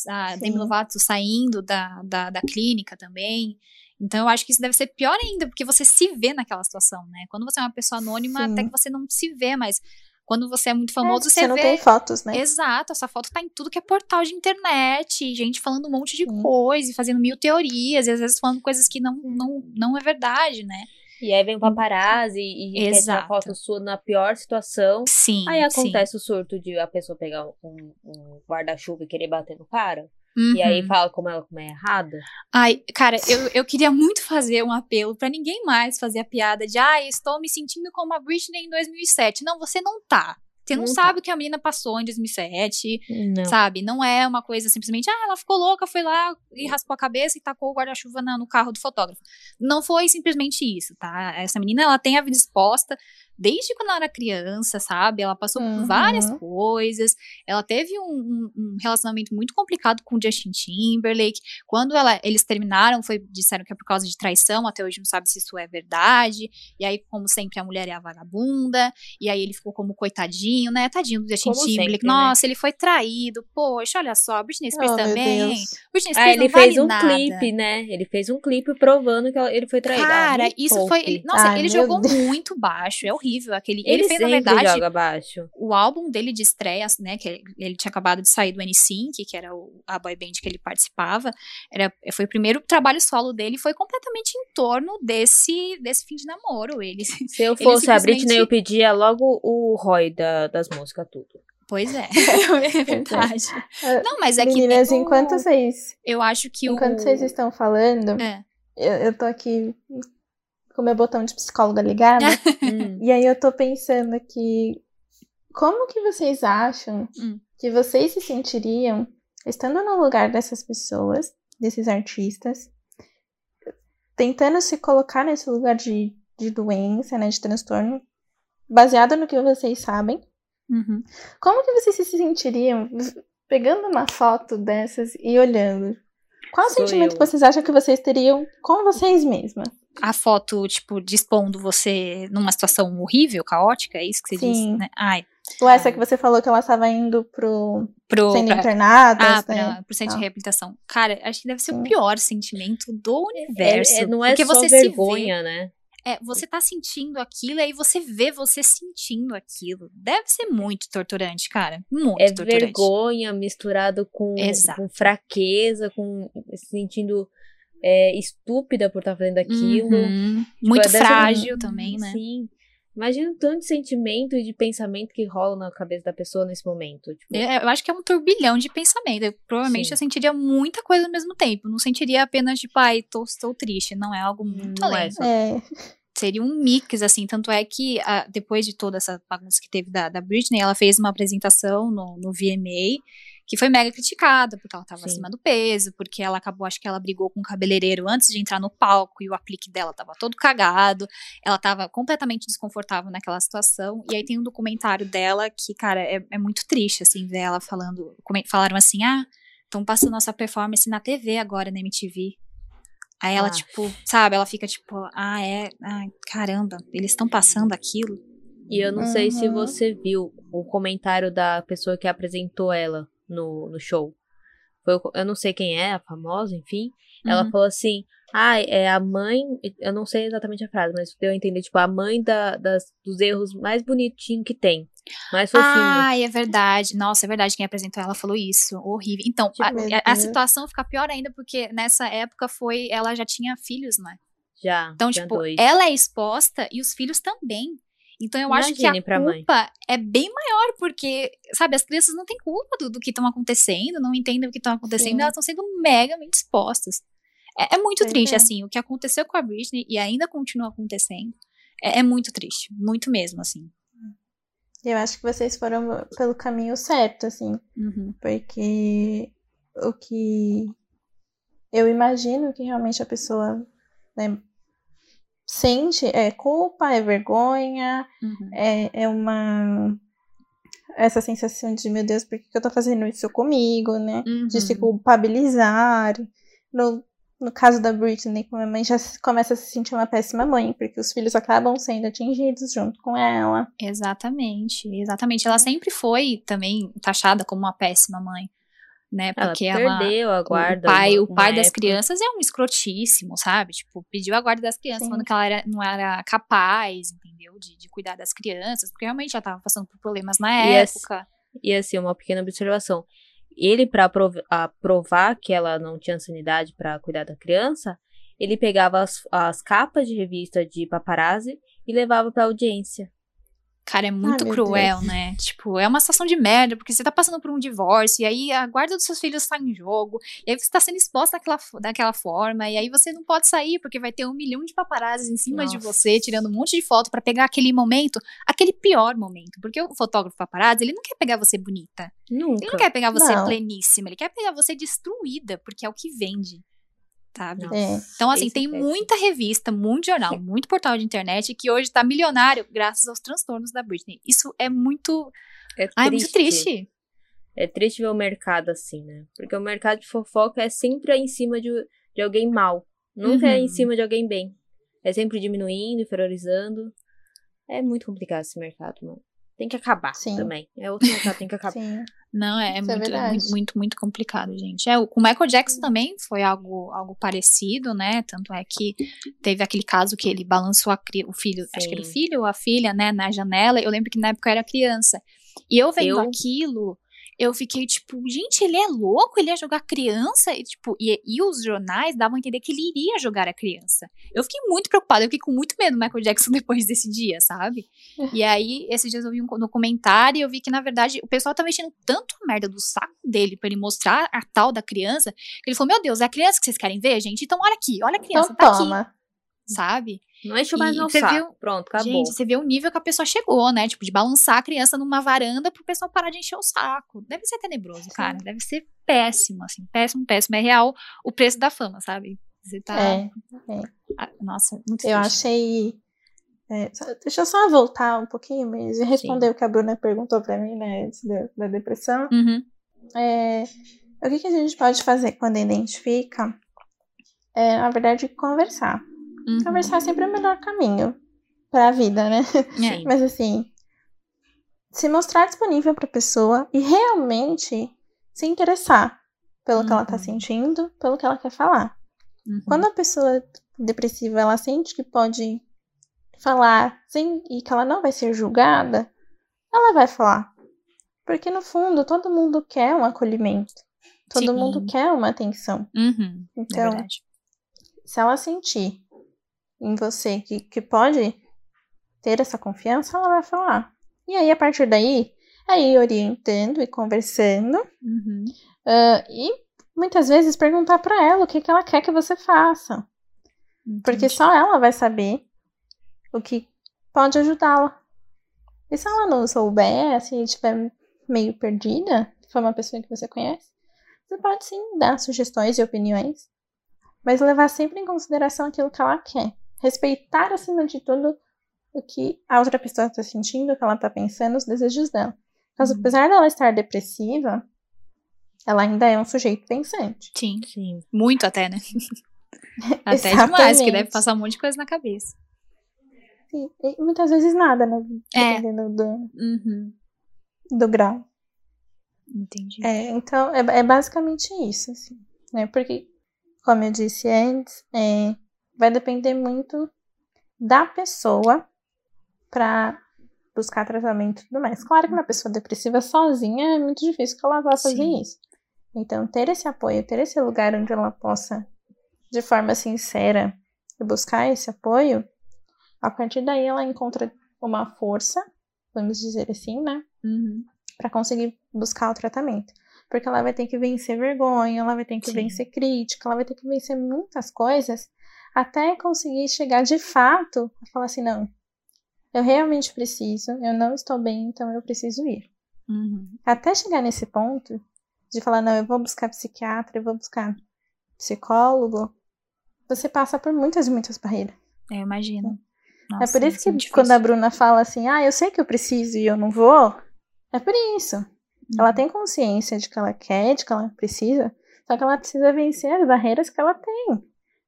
A Sim. Demi Lovato saindo da, da, da clínica também. Então, eu acho que isso deve ser pior ainda, porque você se vê naquela situação, né? Quando você é uma pessoa anônima, Sim. até que você não se vê, mas quando você é muito É, famoso, você você não vê. tem fotos, né? Exato, essa foto tá em tudo que é portal de internet, gente falando um monte de Sim. coisa, fazendo mil teorias, e às vezes falando coisas que não, não, não é verdade, né? E aí vem o paparazzi e quer tirar Exato. foto sua na pior situação. Sim. Aí sim. acontece o surto de a pessoa pegar um, um guarda-chuva e querer bater no cara. Uhum. E aí fala como ela como é errada. Ai, cara, eu, eu queria muito fazer um apelo pra ninguém mais fazer a piada de, ai, estou me sentindo como a Britney em 2007. Não, você não tá. Você não, Não sabe o que a menina passou em 2007, Não. sabe? Não é uma coisa simplesmente, ah, ela ficou louca, foi lá e raspou a cabeça e tacou o guarda-chuva no carro do fotógrafo. Não foi simplesmente isso, tá? Essa menina, ela tem a vida exposta desde quando ela era criança, sabe? Ela passou Uhum. por várias coisas. Ela teve um, um- relacionamento muito complicado com o Justin Timberlake. Quando ela- eles terminaram, foi, disseram que é por causa de traição. Até hoje não sabe se isso é verdade. E aí, como sempre, a mulher é a vagabunda. E aí ele ficou como coitadinho, né? Tadinho do Justin Como Timberlake. sempre, né? Nossa, ele foi traído. Poxa, olha só, a Britney Spears Oh, também. Britney Spears Ah, ele fez um nada. clipe, né? Ele fez um clipe provando que ele foi traído. Ah, Cara, me isso poupe. foi. ele- nossa, Ai, ele jogou Deus. muito baixo. É horrível. Aquele, ele, Ele, fez, na verdade, joga abaixo. o álbum dele de estreia, né, que ele, tinha acabado de sair do N5, que era o- a boy band que ele participava, era, foi o primeiro trabalho solo dele, foi completamente em torno desse, desse fim de namoro, ele. Se *laughs* eu fosse a simplesmente- Britney, eu pedia logo o Roy da- das músicas, tudo. Pois é, *laughs* *laughs* é verdade. É. Não, mas é Meninas, que o- enquanto vocês, eu acho que enquanto o vocês estão falando, É. eu, eu tô aqui com meu botão de psicóloga ligado. *laughs* Hum. E aí eu tô pensando aqui, como que vocês acham Hum. que vocês se sentiriam estando no lugar dessas pessoas, desses artistas, tentando se colocar nesse lugar de, de doença, né, de transtorno, baseado no que vocês sabem? Uhum. Como que vocês se sentiriam pegando uma foto dessas e olhando? Qual Sou sentimento eu. vocês acham que vocês teriam com vocês mesmas? A foto, tipo, dispondo você numa situação horrível, caótica, é isso que você Sim. disse, né? Ai, Ou essa que você falou que ela estava indo pro pro, sendo pra- internadas, Ah, né? pra, pro centro Tá. de reabilitação. Cara, acho que deve ser Sim. o pior sentimento do universo. É- é- não é porque só você vergonha, né? se vê, é, você tá sentindo aquilo e aí você vê você sentindo aquilo. Deve ser muito torturante, cara. Muito É torturante. vergonha misturado com, Exato. com fraqueza, com se sentindo é, estúpida por estar fazendo aquilo. Uhum. Muito deve ser um- frágil também, né? Sim. Imagina o tanto de sentimento e de pensamento que rola na cabeça da pessoa nesse momento. Tipo, É, Eu acho que é um turbilhão de pensamento. Eu, provavelmente Sim. eu sentiria muita coisa ao mesmo tempo. Não sentiria apenas, tipo, ai, tô, estou triste. Não é algo muito Não além. é só- É, seria um mix, assim, tanto é que ah, depois de toda essa bagunça que teve da, da Britney, ela fez uma apresentação no, no VMA, que foi mega criticada, porque ela tava Sim. acima do peso, porque ela acabou, acho que ela brigou com o cabeleireiro antes de entrar no palco e o aplique dela tava todo cagado. Ela tava completamente desconfortável naquela situação. E aí tem um documentário dela que, cara, é, é muito triste, assim, ver ela falando. Falaram assim: ah, estão passando nossa performance na TV agora, na MTV. Aí ela, Ah. tipo, sabe, ela fica tipo, ah, é, ai, caramba, eles estão passando aquilo. E eu não sei se Uhum. você viu o comentário da pessoa que apresentou ela no, no show. Foi, eu não sei quem é, a famosa, enfim. Ela Uhum. falou assim: ah, é a mãe. Eu não sei exatamente a frase, mas deu a entender, tipo, a mãe da, das, dos erros mais bonitinhos que tem. Mais fofinho. Ai, é verdade. Nossa, é verdade. Quem apresentou ela falou isso. Horrível. Então, Tipo, a, a- a Deus. situação fica pior ainda porque nessa época foi. Ela já tinha filhos, né? já. Então, já tipo, dois. ela é exposta e os filhos também. Então, eu acho que Imagine a pra mãe. culpa é bem maior, porque, sabe, as crianças não têm culpa do, do que estão acontecendo, não entendem o que estão acontecendo, Sim. elas estão sendo megamente expostas. É, é muito Pois triste, é. assim, o que aconteceu com a Britney e ainda continua acontecendo. É, é muito triste, muito mesmo, assim. Eu acho que vocês foram pelo caminho certo, assim. Uhum. Porque o que eu imagino que realmente a pessoa né, sente é culpa, é vergonha, Uhum. é, é uma. Essa sensação de, meu Deus, por que eu tô fazendo isso comigo, né? De se Uhum. culpabilizar. No, no caso da Britney, como a mãe já começa a se sentir uma péssima mãe, porque os filhos acabam sendo atingidos junto com ela. Exatamente, exatamente. Ela sempre foi também taxada como uma péssima mãe, né? Ela Porque ela, perdeu a o guarda. pai, uma- o pai das época. crianças é um escrotíssimo, sabe? Tipo, pediu a guarda das crianças, Sim. falando que ela era, não era capaz, entendeu? De, de cuidar das crianças, porque realmente ela tava passando por problemas na E época. E assim, uma pequena observação. Ele, pra prov- a- provar que ela não tinha sanidade pra cuidar da criança, ele pegava as, as capas de revista de paparazzi e levava pra audiência. Cara, é muito meu cruel, Deus. né? Tipo, é uma situação de merda, porque você tá passando por um divórcio, e aí a guarda dos seus filhos tá em jogo, e aí você tá sendo exposta daquela, daquela forma, e aí você não pode sair, porque vai ter um milhão de paparazzis em cima de Nossa. você, tirando um monte de foto pra pegar aquele momento, aquele pior momento. Porque o fotógrafo paparazzi, ele não quer pegar você bonita. Ele não Nunca. quer pegar você Não. pleníssima, ele quer pegar você destruída, porque é o que vende. Sabe? É. Então, assim, tem é muita revista, muito jornal, *laughs* muito portal de internet que hoje tá milionário graças aos transtornos da Britney. Isso é muito. É Ai, é muito triste. É triste ver o mercado assim, né? Porque o mercado de fofoca é sempre em cima de, de alguém mal. Nunca é em Uhum. cima de alguém bem. É sempre diminuindo, inferiorizando. É muito complicado esse mercado, mano. Tem que acabar Sim. também. É outro mercado, tem que *laughs* acabar. Sim. Não, é, é é muito, é muito, muito, muito complicado, gente. É, o, com o Michael Jackson também foi algo, algo parecido, né? Tanto é que teve aquele caso que ele balançou a o filho, acho que era o Sim. filho ou a filha, né, na janela. Eu lembro que na época eu era criança. E eu vendo Eu- aquilo, eu fiquei tipo, gente, ele é louco, ele ia jogar criança? E, tipo, e, e os jornais davam a entender que ele iria jogar a criança. Eu fiquei muito preocupada, eu fiquei com muito medo do Michael Jackson *laughs* depois desse dia, sabe? E aí, esses dias eu vi um documentário e eu vi que, na verdade, o pessoal tá mexendo tanto a merda do saco dele pra ele mostrar a tal da criança, que ele falou, meu Deus, é a criança que vocês querem ver, gente? Então olha aqui, olha a criança, Então tá aqui, toma. Sabe? Não enche mais meu saco. viu- Pronto, acabou. Gente, você vê o nível que a pessoa chegou, né? Tipo, de balançar a criança numa varanda pro pessoal parar de encher o saco. Deve ser tenebroso, cara. Deve ser péssimo, assim. Péssimo, péssimo. É real o preço da fama, sabe? Você tá. É. Ah, Nossa, muito Eu triste. achei. é, só- deixa eu só voltar um pouquinho e responder o que a Bruna perguntou pra mim, né, da, da depressão. Uhum. É, o que, que a gente pode fazer quando identifica? É, na verdade, conversar. Uhum. Conversar é sempre o melhor caminho pra vida, né? É. Sim. *laughs* Mas assim, se mostrar disponível pra pessoa e realmente se interessar pelo que ela tá Uhum. sentindo, pelo que ela quer falar. Uhum. Quando a pessoa depressiva ela sente que pode falar sem, e que ela não vai ser julgada, ela vai falar. Porque no fundo todo mundo quer um acolhimento. Todo Sim. mundo quer uma atenção. Uhum. É Então, verdade. se ela sentir em você que, que pode ter essa confiança, ela vai falar. E aí, a partir daí, aí orientando e conversando, Uhum. ah, e muitas vezes perguntar pra ela o que, que ela quer que você faça. Porque Entendi. só ela vai saber o que pode ajudá-la. E se ela não souber, se estiver meio perdida, for uma pessoa que você conhece, você pode sim dar sugestões e opiniões, mas levar sempre em consideração aquilo que ela quer. Respeitar, acima de tudo, o que a outra pessoa está sentindo, o que ela está pensando, os desejos dela. Mas Uhum. apesar dela estar depressiva, ela ainda é um sujeito pensante. Sim. Sim. Muito até, né? *laughs* até demais, que deve passar um monte de coisa na cabeça. E, e muitas vezes nada, né? É. Dependendo do, Uhum. do grau. Entendi. É, então, é, é basicamente isso, assim, né? Porque, como eu disse antes, é, vai depender muito da pessoa pra buscar tratamento e tudo mais. Claro que uma pessoa depressiva sozinha é muito difícil que ela vá fazer Sim. isso. Então, ter esse apoio, ter esse lugar onde ela possa, de forma sincera, buscar esse apoio, a partir daí ela encontra uma força, vamos dizer assim, né? Uhum. para conseguir buscar o tratamento. Porque ela vai ter que vencer vergonha, ela vai ter que Sim. vencer crítica, ela vai ter que vencer muitas coisas até conseguir chegar de fato a falar assim: não, eu realmente preciso, eu não estou bem, então eu preciso ir. Uhum. Até chegar nesse ponto de falar: não, eu vou buscar psiquiatra, eu vou buscar psicólogo, você passa por muitas e muitas barreiras. Eu imagino. é Nossa, por isso que muito quando a. Bruna fala assim: ah, eu sei que eu preciso e eu não vou, é por isso. Ela Uhum. tem consciência de que ela quer, de que ela precisa, só que ela precisa vencer as barreiras que ela tem.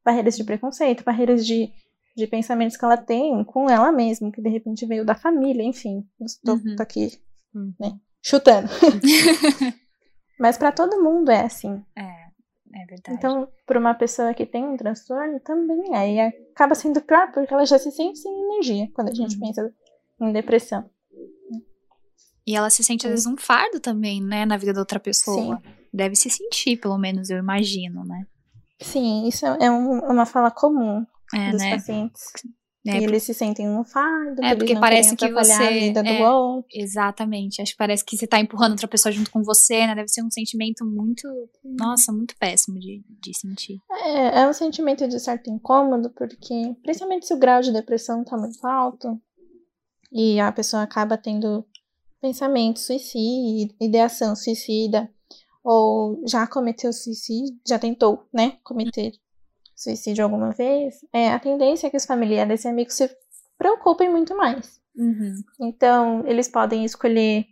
Barreiras de preconceito, barreiras de, de pensamentos que ela tem com ela mesma, que de repente veio da família, enfim. Estou Uhum. aqui, Uhum. né, chutando. *laughs* Mas pra todo mundo é assim. É, é verdade. Então, pra uma pessoa que tem um transtorno, também é. E acaba sendo pior porque ela já se sente sem energia quando a gente Uhum. pensa em depressão. E ela se sente, às vezes, um fardo também, né, na vida da outra pessoa. Sim. Deve se sentir, pelo menos, eu imagino, né? Sim, isso é um- uma fala comum É, dos né? pacientes. É, e eles se sentem um fardo, É, que porque parece que você- a vida do é. outro. Exatamente. Acho que parece que você tá empurrando outra pessoa junto com você, né? Deve ser um sentimento muito, nossa, muito péssimo de, de sentir. É, é um sentimento de certo incômodo, porque principalmente se o grau de depressão tá muito alto e a pessoa acaba tendo pensamento suicida, ideação suicida, ou já cometeu suicídio, já tentou, né, cometer suicídio alguma vez, é, a tendência é que os familiares e amigos se preocupem muito mais. Uhum. Então, eles podem escolher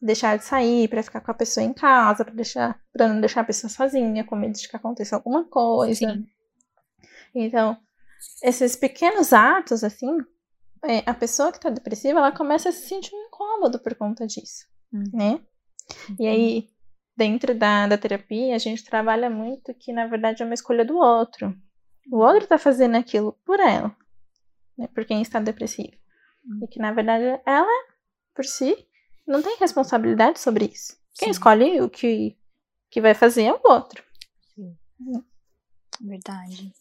deixar de sair para ficar com a pessoa em casa, para deixar, para não deixar a pessoa sozinha, com medo de que aconteça alguma coisa. Sim. Então, esses pequenos atos, assim, é, a pessoa que tá depressiva, ela começa a se sentir um incômodo por conta disso, Uhum. né? E aí, dentro da, da terapia, a gente trabalha muito que, na verdade, é uma escolha do outro. O outro tá fazendo aquilo por ela, né? Por quem está depressivo. E que, na verdade, ela, por si, não tem responsabilidade sobre isso. Quem Sim. escolhe o que, que vai fazer é o outro. Verdade.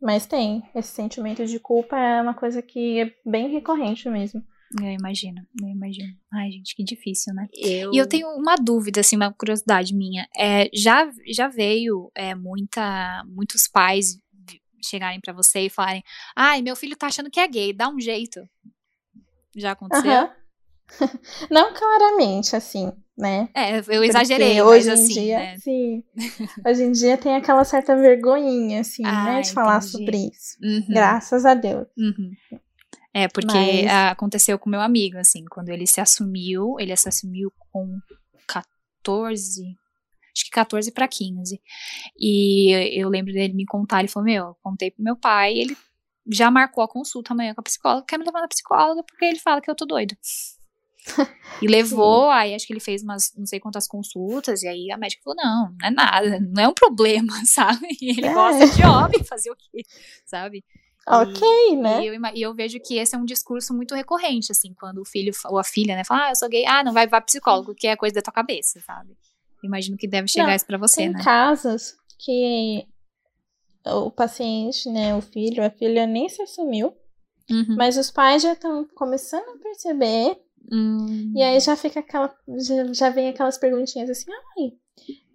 Mas tem. Esse sentimento de culpa é uma coisa que é bem recorrente mesmo. Eu imagino, eu imagino. Ai, gente, que difícil, né? Eu... E eu tenho uma dúvida, assim, uma curiosidade minha. É, já, já veio é, muita, muitos pais chegarem pra você e falarem: ai, meu filho tá achando que é gay, dá um jeito. Já aconteceu? Aham. *laughs* Não claramente, assim, né? É, eu exagerei, hoje em assim, dia, né? sim. Hoje em dia tem aquela certa vergonhinha, assim, Ah, né? De falar entendi. sobre isso. Uhum, Graças a Deus. uhum. É, porque Mas- aconteceu com meu amigo, assim, quando ele se assumiu, ele se assumiu com 14, acho que 14 pra 15. E eu lembro dele me contar, ele falou, meu, eu contei pro meu pai, ele já marcou a consulta amanhã com a psicóloga, quer me levar na psicóloga porque ele fala que eu tô doido. *laughs* E levou, aí acho que ele fez umas não sei quantas consultas, e aí a médica falou: não, não é nada, não é um problema, *laughs* sabe? E ele É. gosta de homem, fazer o quê, sabe? Ok, né? E eu, e eu vejo que esse é um discurso muito recorrente, assim, quando o filho ou a filha, né, fala, ah, eu sou gay, ah, não vai, vai psicólogo, que é coisa da tua cabeça, sabe? Imagino que deve chegar Não, isso pra você, Tem né? casos que o paciente, né, o filho, a filha nem se assumiu, Uhum. mas os pais já estão começando a perceber Hum, E aí já fica aquela. Já, já vem aquelas perguntinhas assim, ai,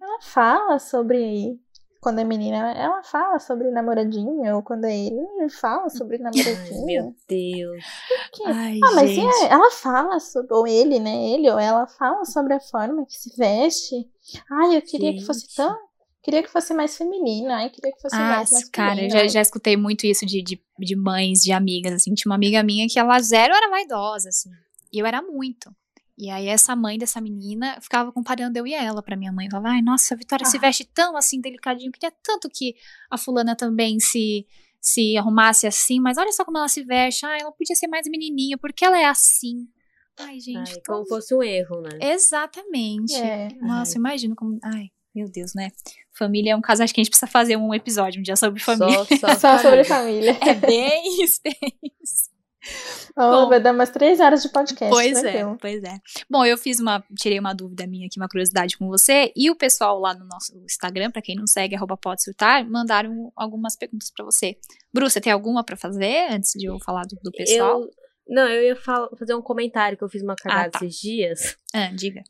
ela fala sobre quando é menina, ela, fala sobre namoradinho, ou quando é ele, fala sobre namoradinho. Meu Deus. Ai, Ah, mas gente. ela fala sobre, ou ele, né? Ele ou ela fala sobre a forma que se veste. Ai, eu queria que fosse Gente. tão. Queria que fosse mais feminina. Ai, queria que fosse Ah, mais masculina. cara, eu já, já escutei muito isso de, de, de mães, de amigas, assim. Tinha uma amiga minha que ela zero era vaidosa, assim. E eu era muito. E aí essa mãe dessa menina ficava comparando eu e ela pra minha mãe. Falava, ai, nossa, a Vitória se Ah. veste tão assim, delicadinho. Eu queria tanto que a fulana também se, se arrumasse assim. Mas olha só como ela se veste. Ah, ela podia ser mais menininha, porque ela é assim. Ai, gente. Ai, tão- como fosse um erro, né? Exatamente. É. Nossa, imagino como... Ai, meu Deus, né? Família é um caso, acho que a gente precisa fazer um episódio um dia sobre família. Só, só, Só sobre família. É bem isso. Oh, Bom. vai dar umas três horas de podcast. Pois é, tranquilo. pois é. Bom, eu fiz uma, tirei uma dúvida minha aqui, uma curiosidade com você, e o pessoal lá no nosso Instagram, pra quem não segue, arroba pode surtar, mandaram algumas perguntas pra você. Bru, você tem alguma pra fazer antes de eu falar do, do pessoal? Eu, não, eu ia fala- fazer um comentário que eu fiz uma cagada tá. esses dias. Ah, diga.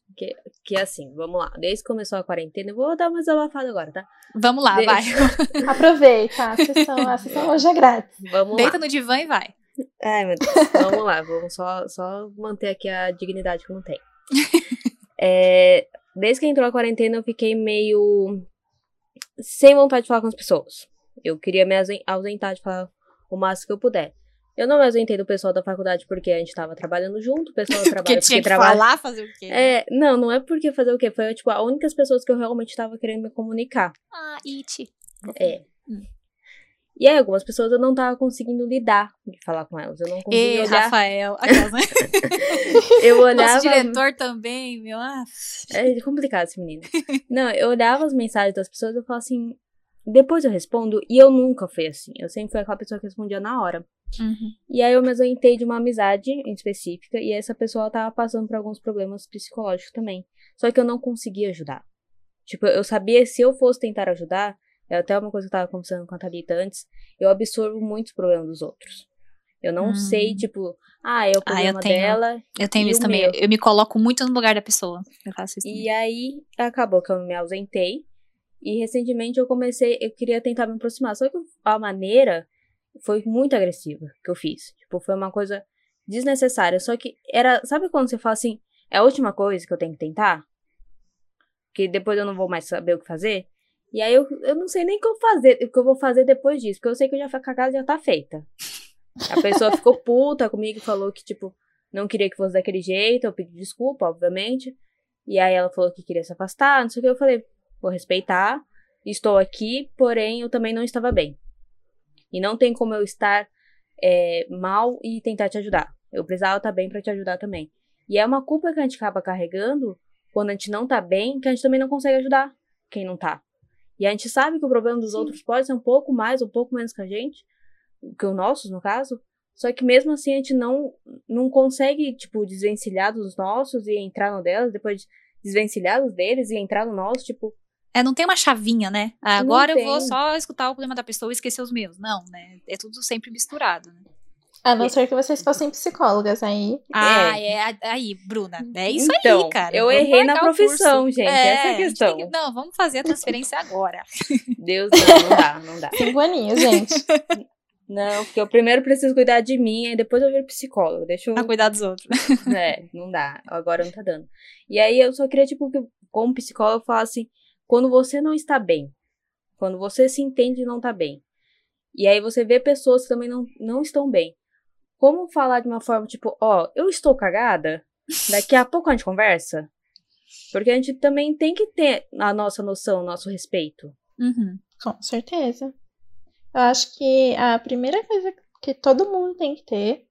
Que é assim, vamos lá. Desde que começou a quarentena, eu vou dar uma desabafada agora, tá? Vamos lá, Deixa- vai. Aproveita, a sessão, a sessão hoje é grátis. Vamos Deita lá. no divã e vai. Ai, meu Deus. *laughs* Vamos lá, vamos só, só manter aqui a dignidade que eu não tenho. *laughs* É, desde que entrou a quarentena, eu fiquei meio sem vontade de falar com as pessoas. Eu queria me ausen- ausentar de falar o máximo que eu puder. Eu não me ausentei do pessoal da faculdade porque a gente tava trabalhando junto, o pessoal do *laughs* trabalho Porque tinha que trabalha. falar, fazer o quê? É, não, não é porque fazer o quê? Foi, tipo, a únicas pessoas que eu realmente tava querendo me comunicar. Ah, it. É. Hum. E aí, algumas pessoas eu não tava conseguindo lidar de falar com elas. Eu não conseguia E olhar. Rafael. *laughs* Aquelas, né? Eu olhava. Nosso diretor também, meu. Ah, É complicado esse menino. Não, eu olhava as mensagens das pessoas e eu falava assim. Depois eu respondo, e eu nunca fui assim. Eu sempre fui aquela pessoa que respondia na hora. uhum. E aí eu me ausentei de uma amizade em específica, e essa pessoa tava passando por alguns problemas psicológicos também. Só que eu não conseguia ajudar. Tipo, eu sabia se eu fosse tentar ajudar, é até uma coisa que eu tava conversando com a Thalita antes, eu absorvo muitos problemas dos outros. Eu não Hum. sei, tipo, ah, é o Ah, eu problema tenho. dela. Eu tenho isso também. meu? Eu me coloco muito no lugar da pessoa. Eu faço isso. E aí acabou que eu me ausentei. E recentemente eu comecei, eu queria tentar me aproximar. Só que a maneira foi muito agressiva que eu fiz. Tipo, foi uma coisa desnecessária. Só que era. Sabe quando você fala assim, é a última coisa que eu tenho que tentar? Que depois eu não vou mais saber o que fazer? E aí eu, eu não sei nem o que eu fazer, o que eu vou fazer depois disso, porque eu sei que eu já a cagada já tá feita. A pessoa ficou *laughs* puta comigo falou que, tipo, não queria que fosse daquele jeito, eu pedi desculpa, obviamente. E aí ela falou que queria se afastar, não sei o que. Eu falei, vou respeitar, estou aqui, porém eu também não estava bem. E não tem como eu estar é, mal e tentar te ajudar. Eu precisava estar bem pra te ajudar também. E é uma culpa que a gente acaba carregando quando a gente não tá bem, que a gente também não consegue ajudar quem não tá. E a gente sabe que o problema dos Sim. outros pode ser um pouco mais, um pouco menos que a gente, que o nossos, no caso. Só que mesmo assim a gente não, não consegue, tipo, desvencilhar dos nossos e entrar no delas, depois desvencilhar dos deles e entrar no nosso, tipo, É, não tem uma chavinha, né? Ah, agora eu vou só escutar o problema da pessoa e esquecer os meus. Não, né? É tudo sempre misturado. Né? A não ser que vocês fossem psicólogas aí. Ah, é. Aí, Bruna. É isso Então, aí, cara. eu Vamos errei na profissão, gente, essa é a questão. tem que- Não, vamos fazer a transferência agora. *laughs* Deus, não, não dá, não dá. Cinco aninhos, gente. *laughs* Não, porque eu primeiro preciso cuidar de mim, e depois eu viro psicólogo. Deixa eu. Pra cuidar dos outros. *laughs* É, não dá. Agora não tá dando. E aí eu só queria, tipo, que como psicólogo falar assim, quando você não está bem, quando você se entende e não tá bem, e aí você vê pessoas que também não, não estão bem, como falar de uma forma, tipo, ó, eu estou cagada, daqui a pouco a gente conversa? Porque a gente também tem que ter a nossa noção, o nosso respeito. Uhum. Com certeza. Eu acho que a primeira coisa que todo mundo tem que ter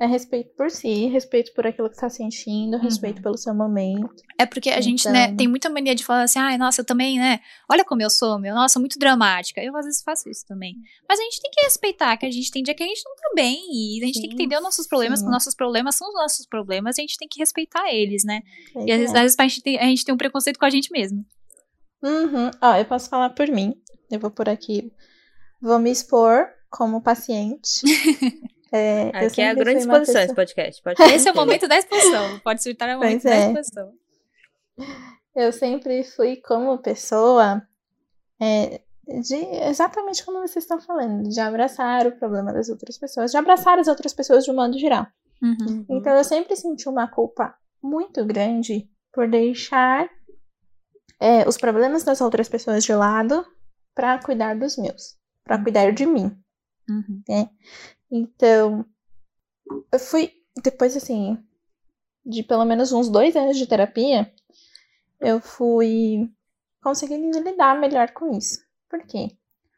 é respeito por si, respeito por aquilo que está sentindo, Uhum. respeito pelo seu momento. É porque a gente, né, Então- tem muita mania de falar assim, ai, nossa, eu também, né? Olha como eu sou, meu, nossa, muito dramática. Eu às vezes faço isso também. Mas a gente tem que respeitar que a gente tem dia que a gente não tá bem. E a gente tem que Sim, entender os nossos problemas, sim. que os nossos problemas são os nossos problemas, e a gente tem que respeitar eles, né? Pois E às vezes, é. às vezes a, gente tem, a gente tem um preconceito com a gente mesmo. Uhum. Ó, eu posso falar por mim. Eu vou por aqui. Vou me expor como paciente. *laughs* É, Aqui é a grande exposição esse pessoa- podcast. Pode *laughs* Esse é o momento da exposição. Pode surtar é o momento Pois da é. exposição. Eu sempre fui como pessoa. é, de exatamente como vocês estão falando, de abraçar o problema das outras pessoas, de abraçar as outras pessoas de um modo geral. Uhum. Então eu sempre senti uma culpa muito grande por deixar é, os problemas das outras pessoas de lado para cuidar dos meus, para cuidar de mim. Uhum. Então eu fui depois assim de pelo menos uns dois anos de terapia, eu fui conseguindo lidar melhor com isso. Por quê?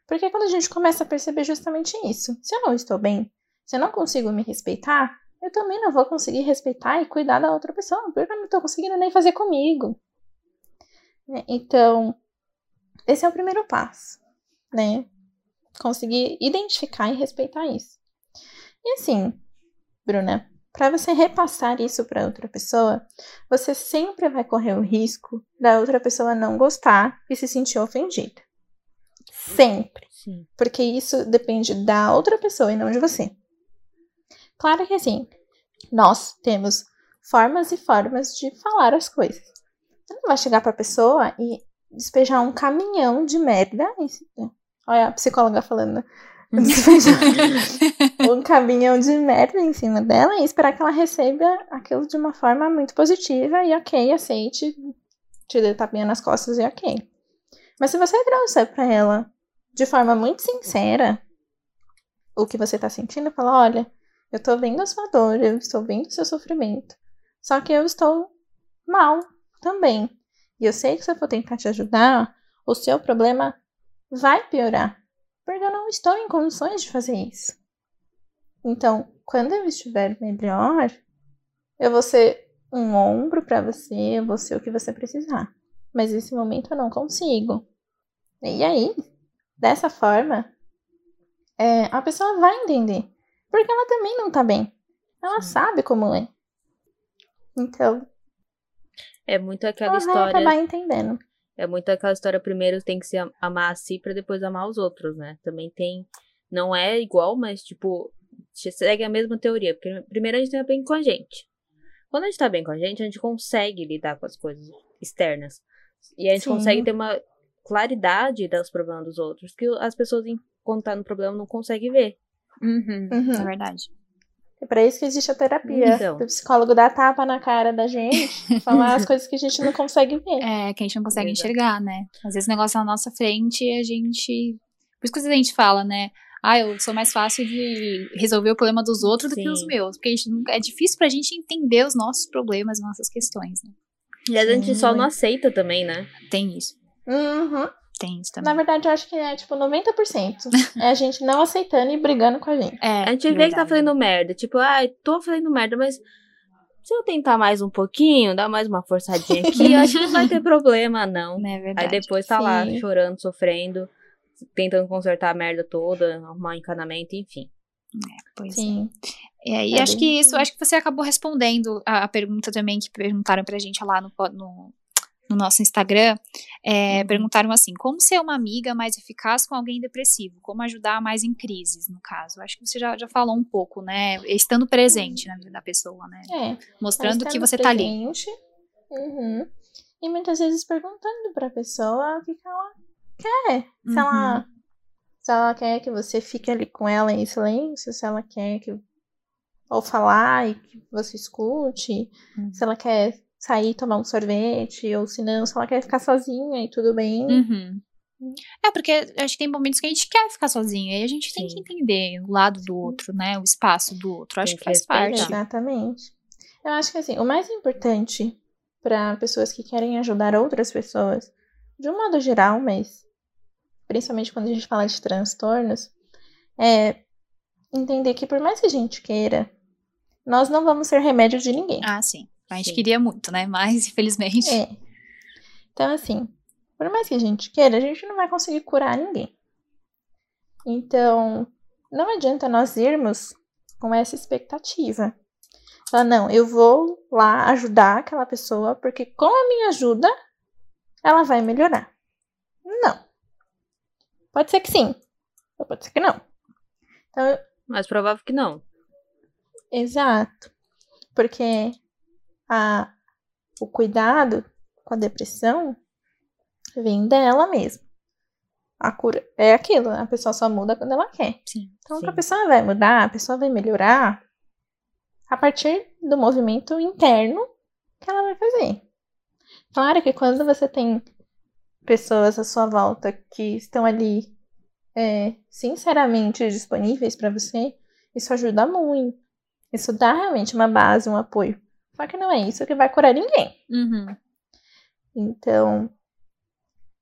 Porque quando a gente começa a perceber justamente isso, se eu não estou bem, se eu não consigo me respeitar, eu também não vou conseguir respeitar e cuidar da outra pessoa, porque eu não estou conseguindo nem fazer comigo. Né? Então, esse é o primeiro passo, né? Conseguir identificar e respeitar isso. E assim, Bruna, para você repassar isso para outra pessoa, você sempre vai correr o risco da outra pessoa não gostar e se sentir ofendida. Sempre. Sim. Porque isso depende da outra pessoa e não de você. Claro que assim, nós temos formas e formas de falar as coisas. Você não vai chegar para a pessoa e despejar um caminhão de merda. Olha a psicóloga falando. Despejar *laughs* um caminhão de merda em cima dela e esperar que ela receba aquilo de uma forma muito positiva e ok, aceite, te dê tapinha nas costas e ok. Mas se você trouxer para ela de forma muito sincera o que você tá sentindo, fala, olha, eu tô vendo a sua dor, eu estou vendo o seu sofrimento. Só que eu estou mal também. E eu sei que se eu for tentar te ajudar, o seu problema vai piorar. Estou em condições de fazer isso. Então, quando eu estiver melhor, eu vou ser um ombro para você, eu vou ser o que você precisar. Mas nesse momento eu não consigo. E aí, dessa forma, é, a pessoa vai entender. Porque ela também não tá bem. Ela sabe como é. Então, É muito aquela ela vai história. acabar entendendo. É muito aquela história, primeiro tem que se am- amar a si pra depois amar os outros, né? Também tem. Não é igual, mas tipo, se- segue a mesma teoria. Porque primeiro a gente tá bem com a gente. Quando a gente tá bem com a gente, a gente consegue lidar com as coisas externas. E a gente Sim. consegue ter uma claridade dos problemas dos outros, que as pessoas, em- quando tá no problema, não conseguem ver. Uhum. Uhum. É verdade. É pra isso que existe a terapia. Então. O psicólogo dá tapa na cara da gente, falar as coisas que a gente não consegue ver. É, que a gente não consegue Exato. enxergar, né? Às vezes o negócio na nossa frente e a gente. Por isso que a gente fala, né? Ah, eu sou mais fácil de resolver o problema dos outros do que os Sim. meus. Porque a gente nunca... é difícil pra gente entender os nossos problemas, nossas questões, né? E às vezes a gente só Sim. não aceita também, né? Tem isso. Uhum. Tem isso Na também. verdade, eu acho que é tipo 90%. É a gente não aceitando e brigando com a gente. É, A gente vê que tá fazendo merda. Tipo, ai, tô fazendo merda, mas se eu tentar mais um pouquinho, dar mais uma forçadinha *laughs* aqui, eu acho que não vai ter problema, não. É Aí verdade. depois tá lá Sim. chorando, sofrendo, tentando consertar a merda toda, arrumar um encanamento, enfim. Pois é. Sim. É, e É acho bem que isso acho que você acabou respondendo a, a pergunta também que perguntaram pra gente lá no, no, no nosso Instagram. É, Uhum. Perguntaram assim: como ser uma amiga mais eficaz com alguém depressivo? Como ajudar mais em crises, no caso? Acho que você já, já falou um pouco, né? Estando presente na vida da pessoa, né? É. Mostrando que você tá ali. presente, Uhum. E muitas vezes perguntando pra pessoa o que, que ela quer. Se, Uhum. ela, se ela quer que você fique ali com ela em silêncio, se ela quer que. Ou falar e que você escute, Uhum. se ela quer sair e tomar um sorvete, ou se não, se ela quer ficar sozinha e tudo bem. Uhum. É, porque acho que tem momentos que a gente quer ficar sozinha e a gente tem Sim. que entender o lado do outro, né? O espaço do outro. Acho Tem que que faz respeitar. parte. Exatamente. Eu acho que assim, o mais importante para pessoas que querem ajudar outras pessoas, de um modo geral, mas principalmente quando a gente fala de transtornos, é entender que por mais que a gente queira, nós não vamos ser remédio de ninguém. Ah, sim. A gente Sim. queria muito, né? Mas, *laughs* infelizmente. É. Então, assim, por mais que a gente queira, a gente não vai conseguir curar ninguém. Então, não adianta nós irmos com essa expectativa. Falar, não, eu vou lá ajudar aquela pessoa, porque com a minha ajuda, ela vai melhorar. Não. Pode ser que sim, ou pode ser que não. Então, Mas provável que não. Exato. Porque a, o cuidado com a depressão vem dela mesmo. a cura é aquilo, a pessoa só muda quando ela quer. Sim. Então, Sim. a pessoa vai mudar, a pessoa vai melhorar a partir do movimento interno que ela vai fazer. Claro que quando você tem pessoas à sua volta que estão ali é, sinceramente disponíveis para você, isso ajuda muito. Isso dá realmente uma base, um apoio. Só que não é isso que vai curar ninguém. Uhum. Então,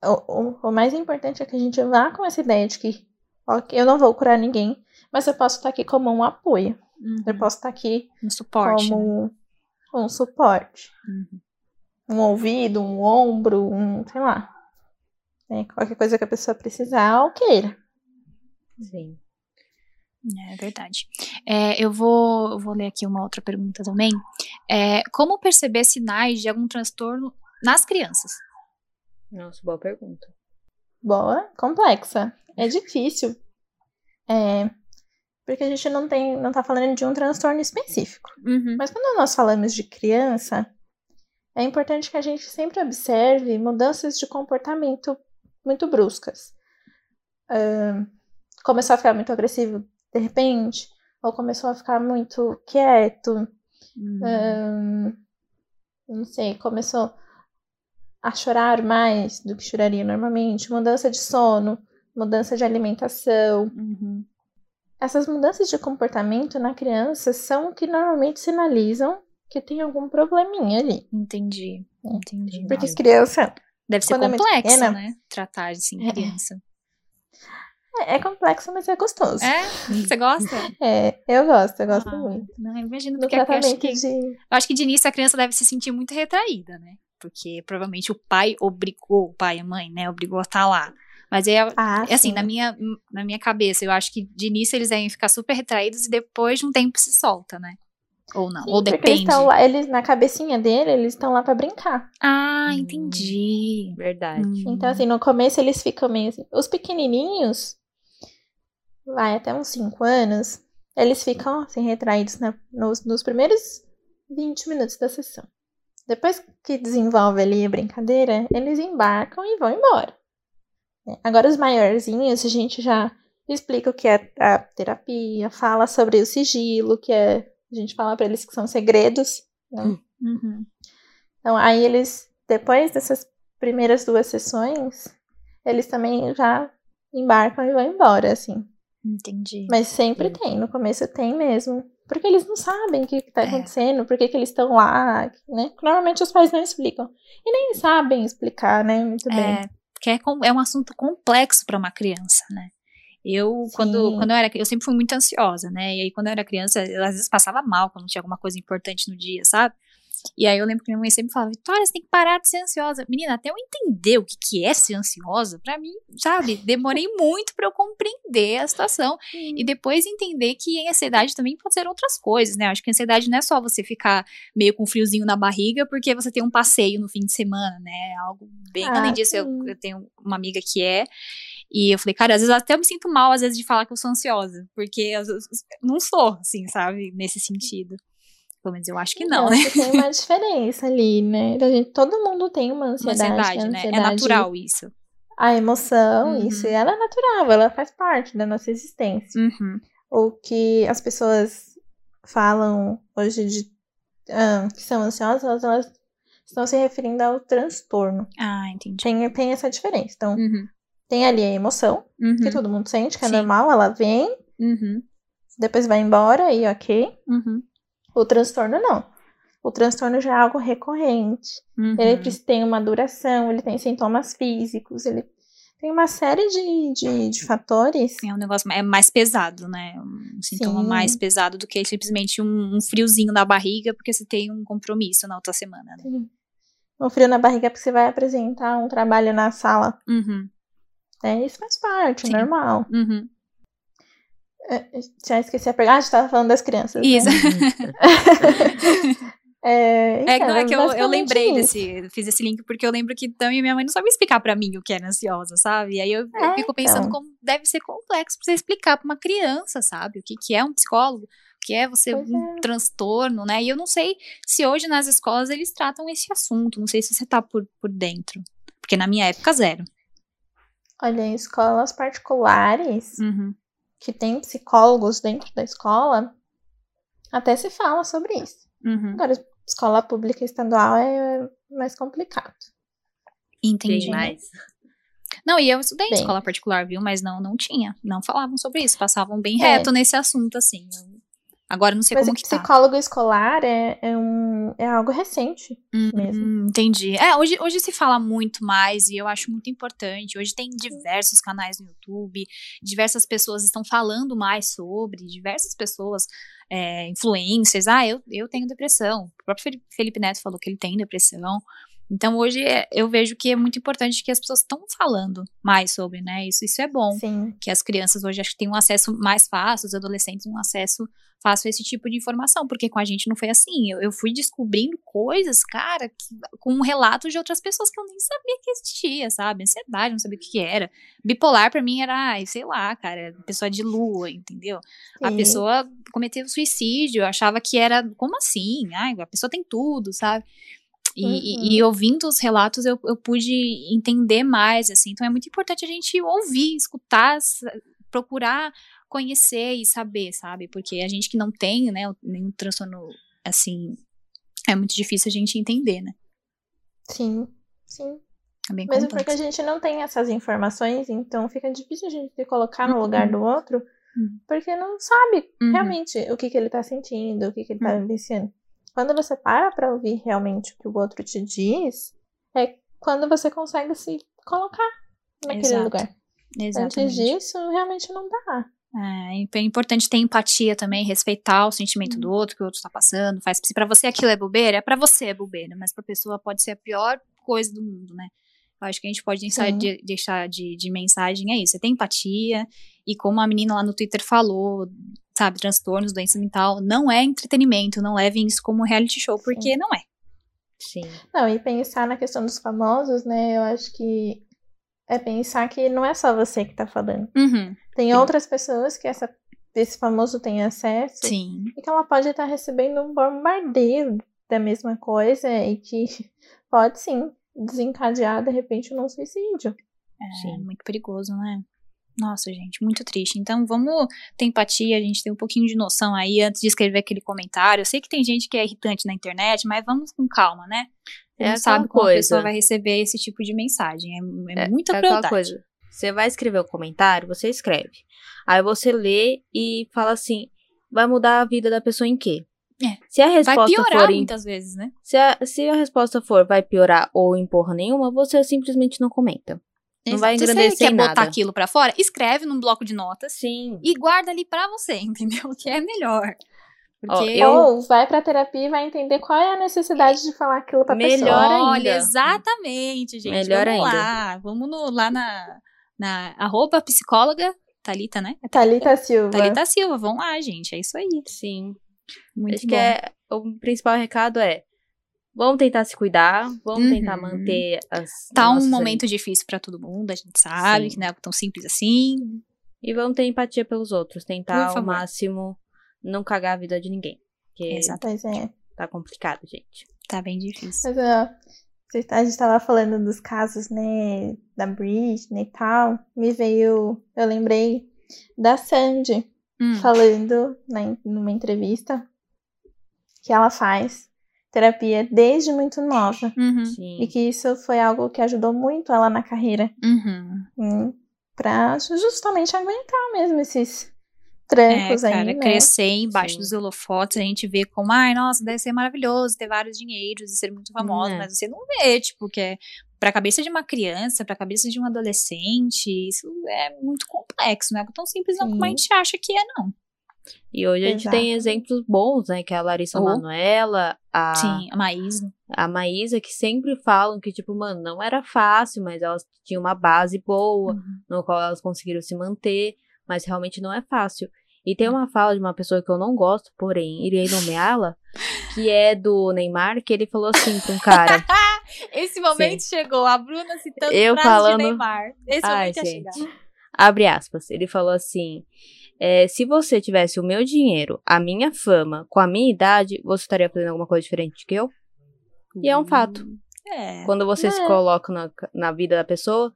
o, o, o mais importante é que a gente vá com essa ideia de que ok, eu não vou curar ninguém, mas eu posso estar aqui como um apoio. Uhum. Eu posso estar aqui Um suporte. né? como um suporte. Uhum. Um ouvido, um ombro, um, sei lá. né, qualquer coisa que a pessoa precisar ou queira. Sim. É verdade. É, eu, vou, eu vou ler aqui uma outra pergunta também. É, como perceber sinais de algum transtorno nas crianças? Nossa, boa pergunta. Boa, complexa. É difícil. É, porque a gente não tem, não tá falando de um transtorno específico. Uhum. Mas quando nós falamos de criança, é importante que a gente sempre observe mudanças de comportamento muito bruscas. Ahn, começou a ficar muito agressivo de repente, ou começou a ficar muito quieto, Uhum. ahn, não sei, começou a chorar mais do que choraria normalmente, mudança de sono, mudança de alimentação. Uhum. Essas mudanças de comportamento na criança são o que normalmente sinalizam que tem algum probleminha ali. Entendi. É. Entendi. Porque criança Deve ser quando é complexo, pequena- né? Tratar assim, criança. É, é complexo, mas é gostoso. É? Você gosta? *laughs* É, eu gosto, eu gosto Ah, muito. Não, imagino No porque eu acho, tratamento que, de. eu acho que de início a criança deve se sentir muito retraída, né? Porque provavelmente o pai obrigou, o pai e a mãe, né? Obrigou a estar lá. Mas é, Ah, é assim, sim. na minha, na minha cabeça, eu acho que de início eles devem ficar super retraídos e depois de um tempo se solta, né? Ou não, Sim, ou porque eles depende. estão lá, eles na cabecinha dele, eles estão lá pra brincar. Ah, Hum. entendi. Verdade. Hum. Então, assim, no começo eles ficam meio assim. Os pequenininhos, vai até uns 5 anos, eles ficam assim, retraídos na- nos, nos primeiros 20 minutos da sessão. Depois que desenvolve ali a brincadeira, eles embarcam e vão embora. né? Agora, os maiorzinhos, a gente já explica o que é a terapia, fala sobre o sigilo, que é. A gente fala pra eles que são segredos. né? Uhum. Então, aí eles, depois dessas primeiras duas sessões, eles também já embarcam e vão embora, assim. Entendi. Mas sempre Sim. tem, no começo tem mesmo. Porque eles não sabem o que, que tá É. acontecendo, por que, que eles estão lá, né? Normalmente os pais não explicam. E nem sabem explicar, né? Muito bem. É, porque é, com- é um assunto complexo para uma criança, né? Eu, quando, quando eu era, eu sempre fui muito ansiosa, né? E aí, quando eu era criança, eu às vezes passava mal quando tinha alguma coisa importante no dia, sabe? E aí eu lembro que minha mãe sempre falava, Vitória, você tem que parar de ser ansiosa. Menina, até eu entender o que, que é ser ansiosa, pra mim, sabe? Demorei *laughs* muito pra eu compreender a situação. E depois entender que a ansiedade também pode ser outras coisas, né? Acho que a ansiedade não é só você ficar meio com friozinho na barriga porque você tem um passeio no fim de semana, né? Algo bem Ah, além disso. Eu, eu tenho uma amiga que é. E eu falei, cara, às vezes até eu me sinto mal, às vezes, de falar que eu sou ansiosa. Porque vezes, não sou, assim, sabe? Nesse sentido. Pelo menos eu acho que não, né? tem uma *laughs* diferença ali, né? Todo mundo tem uma Uma ansiedade. ansiedade, que a né? É ansiedade- natural isso. A emoção, Uhum. isso, ela é natural, ela faz parte da nossa existência. Uhum. o que as pessoas falam hoje de ah, que são ansiosas, elas estão se referindo ao transtorno. Ah, entendi. Tem, tem essa diferença. Então, Uhum. tem ali a emoção, Uhum. que todo mundo sente, que é Sim. normal, ela vem, Uhum. depois vai embora e ok. Uhum. O transtorno não. O transtorno já é algo recorrente. Uhum. Ele tem uma duração, ele tem sintomas físicos, ele tem uma série de, de, de fatores. É um negócio é mais pesado, né? Um sintoma Sim. mais pesado do que simplesmente um, um friozinho na barriga porque você tem um compromisso na outra semana, né? Um frio na barriga porque você vai apresentar um trabalho na sala. Uhum. né? Isso faz parte, Sim. normal. Uhum. É, Já esqueci a pergunta. Ah, a gente tava falando das crianças. né? Isso. *laughs* É, É, que não, é então, que eu, eu lembrei isso. desse. Fiz esse link porque eu lembro que também minha mãe não sabia explicar pra mim o que era ansiosa, sabe? E aí eu, eu É, fico pensando então. como deve ser complexo pra você explicar pra uma criança, sabe? O que, que é um psicólogo, o que é você Pois um transtorno, né? E eu não sei se hoje nas escolas eles tratam esse assunto. Não sei se você tá por, por dentro. Porque na minha época, zero. Olha, em escolas particulares, Uhum. Que tem psicólogos dentro da escola, até se fala sobre isso. Uhum. Agora, escola pública estadual é mais complicado. Entendi. Bem mais. Não, e eu estudei em Bem. escola particular, viu? Mas não, não tinha. Não falavam sobre isso. Passavam bem É. reto nesse assunto, assim. Eu- Agora não sei Mas como o que tá. psicólogo escolar é, é, um, é algo recente mesmo. Hum, entendi. É, hoje, hoje se fala muito mais e eu acho muito importante. Hoje tem diversos canais no YouTube, diversas pessoas estão falando mais sobre, diversas pessoas, é, influencers. Ah, eu, eu tenho depressão. O próprio Felipe Neto falou que ele tem depressão. Então hoje é- eu vejo que é muito importante que as pessoas estão falando mais sobre, né? Isso, isso é bom. Sim. Que as crianças hoje acho que têm um acesso mais fácil, os adolescentes um acesso fácil a esse tipo de informação, porque com a gente não foi assim. Eu, eu fui descobrindo coisas, cara, que- com relatos de outras pessoas que eu nem sabia que existia, sabe? Ansiedade, não sabia o que, que era. Bipolar pra mim era, ai, sei lá, cara, pessoa de lua, entendeu? A Sim. pessoa cometeu suicídio, eu achava que era, como assim? Ai, a pessoa tem tudo, sabe? E, e- Uhum. e ouvindo os relatos eu, eu pude entender mais, assim. Então é muito importante a gente ouvir, escutar, procurar conhecer e saber, sabe? Porque a gente que não tem, né, nenhum transtorno, assim, é muito difícil a gente entender, né? Sim. Sim. É bem Mesmo complexo. porque a gente não tem essas informações, então fica difícil a gente se colocar no lugar do outro, Uhum. porque não sabe Uhum. realmente o que, que ele tá sentindo, o que, que ele tá vivenciando. Quando você para pra ouvir realmente o que o outro te diz, é quando você consegue se colocar naquele Exato. lugar. Exatamente. Antes disso, realmente não dá. É, é importante ter empatia também, respeitar o sentimento do outro, que o outro está passando. Faz, se pra você aquilo é bobeira, é pra você é bobeira, mas pra pessoa pode ser a pior coisa do mundo, né? Eu acho que a gente pode deixar, de, deixar de, de mensagem é isso. Você tem empatia, e como a menina lá no Twitter falou, sabe, transtornos, doença mental, não é entretenimento, não levem isso como reality show, porque não é. Sim. Não, e pensar na questão dos famosos, né? Eu acho que é pensar que não é só você que tá falando. Uhum, Tem Sim. outras pessoas que essa, esse famoso tem acesso. sim. E que ela pode estar recebendo um bombardeio da mesma coisa e que pode sim desencadear de repente num suicídio. É Sim. muito perigoso, né? Nossa, gente, muito triste. Então, vamos ter empatia, a gente tem um pouquinho de noção aí antes de escrever aquele comentário. Eu sei que tem gente que é irritante na internet, mas vamos com calma, né? Você É não sabe como a coisa. pessoa vai receber esse tipo de mensagem. É, é muita é crueldade. aquela coisa. Você vai escrever o comentário, você escreve. Aí você lê e fala assim: vai mudar a vida da pessoa em quê? É. Se a Vai resposta piorar for muitas vezes, né? se, a, se a resposta for vai piorar ou em porra nenhuma, você simplesmente não comenta. Não vai Exato. Engrandecer você quer em botar nada. aquilo pra fora, escreve num bloco de notas Sim. e guarda ali pra você, *laughs* entendeu? Que é melhor. Porque Ou vai pra terapia e vai entender qual é a necessidade de falar aquilo pra Melhor pessoa. ainda. Olha, exatamente, gente. Melhor vamos ainda. lá. Vamos no- lá na, na arroba psicóloga, Thalita, né? Thalita Silva. Thalita Silva, vão lá, gente. É isso aí. Sim. Muito Acho bom. que é, o principal recado é: vamos tentar se cuidar, vamos Uhum. tentar manter as. Tá um momento difícil pra todo mundo, a gente sabe Sim. que não é tão simples assim. E vamos ter empatia pelos outros, tentar ao máximo não cagar a vida de ninguém. Porque Exato. Pois é. tá complicado, gente. Tá bem difícil. Mas, ó, você- a gente tava falando dos casos, né, da Britney e tal. Me veio, eu lembrei da Sandy Hum, falando na, numa entrevista que ela faz terapia desde muito nova. uhum, Sim. E que isso foi algo que ajudou muito ela na carreira. uhum. Hum, pra justamente aguentar mesmo esses É, trancos aí, cara, né? crescer embaixo Sim. dos holofotes, a gente vê como, ai, nossa, deve ser maravilhoso ter vários dinheiros e ser muito famoso, É. mas você não vê, tipo, que é pra cabeça de uma criança, pra cabeça de um adolescente, isso é muito complexo, não é tão simples não como a Sim. gente acha que é, não. E hoje a gente tem Exato. exemplos bons, né? Que é a Larissa Oh. Manoela, a, Sim, a Maísa. a Maísa, que sempre falam que, tipo, mano, não era fácil, mas elas tinham uma base boa, Uhum. no qual elas conseguiram se manter, mas realmente não é fácil. E tem uma fala de uma pessoa que eu não gosto, porém, irei nomeá-la, que é do Neymar, que ele falou assim pra um cara. *laughs* Esse momento chegou, a Bruna citando Eu falando- de Neymar. Esse Ai, momento ia gente. chegar. Abre aspas. Ele falou assim: é, se você tivesse o meu dinheiro, a minha fama, com a minha idade, você estaria fazendo alguma coisa diferente que eu? E é um fato. É. Quando você se É. coloca na, na vida da pessoa,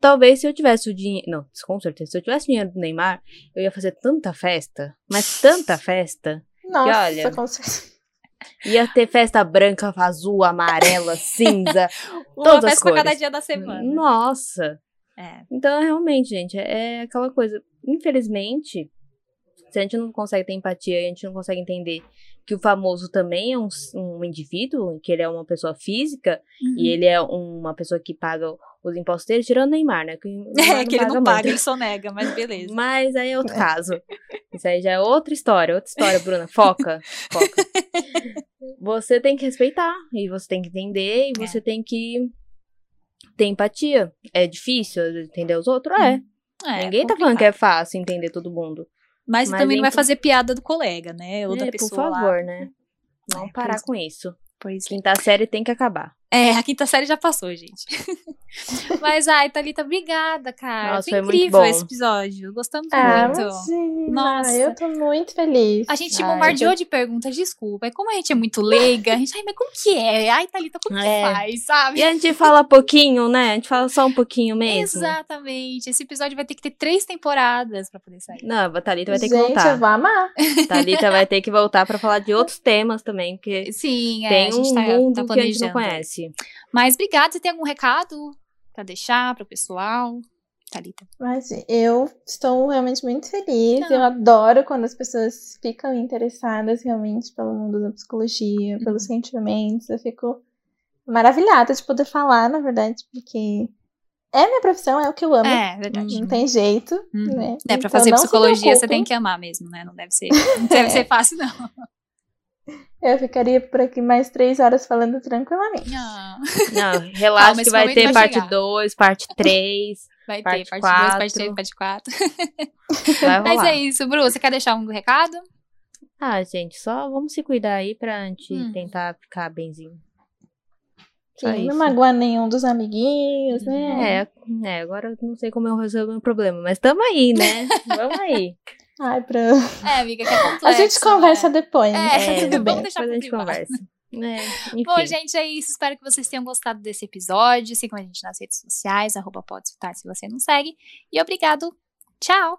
talvez se eu tivesse o dinheiro. Não, com certeza. Se eu tivesse dinheiro do Neymar, eu ia fazer tanta festa. Mas tanta *laughs* festa. Nossa, olha, com certeza. Ia ter festa branca, azul, amarela, *laughs* cinza. Uma Todas as festa pra cada cores. dia da semana. Nossa. É. Então, realmente, gente, é aquela coisa. Infelizmente, se a gente não consegue ter empatia, a gente não consegue entender que o famoso também é um, um indivíduo, que ele é uma pessoa física, Uhum. e ele é uma pessoa que paga os impostos dele, tirando o Neymar, né? Que, o *laughs* Neymar É, que ele não muito. paga, ele sonega, mas beleza. Mas aí é outro caso. Isso aí já é outra história, outra história, Bruna. Foca, *laughs* foca. Você tem que respeitar, e você tem que entender, e É. você tem que ter empatia. É difícil entender os outros? É. É, Ninguém tá falando que é fácil entender todo mundo. Mas, mas também não vai então- fazer piada do colega, né? Ou da É, pessoa por lá. favor, né? Vamos É, parar pois- com isso. Pois é. Quinta série tem que acabar. É, a quinta série já passou, gente. *laughs* Mas, ai, Thalita, obrigada, cara. Nossa, foi foi muito incrível bom. esse episódio. Gostamos Ah, muito. imagina. Nossa. Eu tô muito feliz. A gente te Ai, bombardeou de perguntas, desculpa. E como a gente é muito leiga, a gente, ai, mas como que é? Ai, Thalita, como que É. faz, sabe? E a gente fala pouquinho, né? A gente fala só um pouquinho mesmo. Exatamente. Esse episódio vai ter que ter três temporadas pra poder sair. Não, a Thalita vai ter que gente, voltar. eu vou amar. Thalita *laughs* vai ter que voltar pra falar de outros temas também, porque Sim, é, tem a gente um tá, mundo tá que a gente não conhece. Mas obrigada. Você tem algum recado pra deixar pro pessoal? Thalita. Mas eu estou realmente muito feliz. Não. Eu adoro quando as pessoas ficam interessadas realmente pelo mundo da psicologia, pelos Uhum. sentimentos. Eu fico maravilhada de poder falar, na verdade, porque é minha profissão, é o que eu amo. É, verdade. Não tem jeito, Uhum. né? É, pra Então, fazer psicologia você tem que amar mesmo, né? Não deve ser, não deve ser *laughs* fácil, não. Eu ficaria por aqui mais três horas falando tranquilamente. Não. Não, relaxa Calma, que vai ter vai parte chegar. 2, parte *laughs* 3. Vai Parte ter parte 2, parte quatro. 3, parte 4. Vai Mas é isso, Bru. Você quer deixar um recado? Ah, gente, só vamos se cuidar aí pra gente Hum. tentar ficar benzinho. Sim, isso. não magoar nenhum dos amiguinhos, né? É, é, agora eu não sei como eu resolvo o meu problema, mas tamo aí, né? *laughs* Vamos aí. Ai, pro... É, amiga, que é complexo. *laughs* A gente conversa né? depois, É, né? É, tudo vamos bem. deixar depois a gente conversa. É. Bom, gente, é isso. Espero que vocês tenham gostado desse episódio. Sigam a gente nas redes sociais, arroba pode escutar se você não segue. E obrigado. Tchau!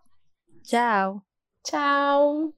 Tchau. Tchau.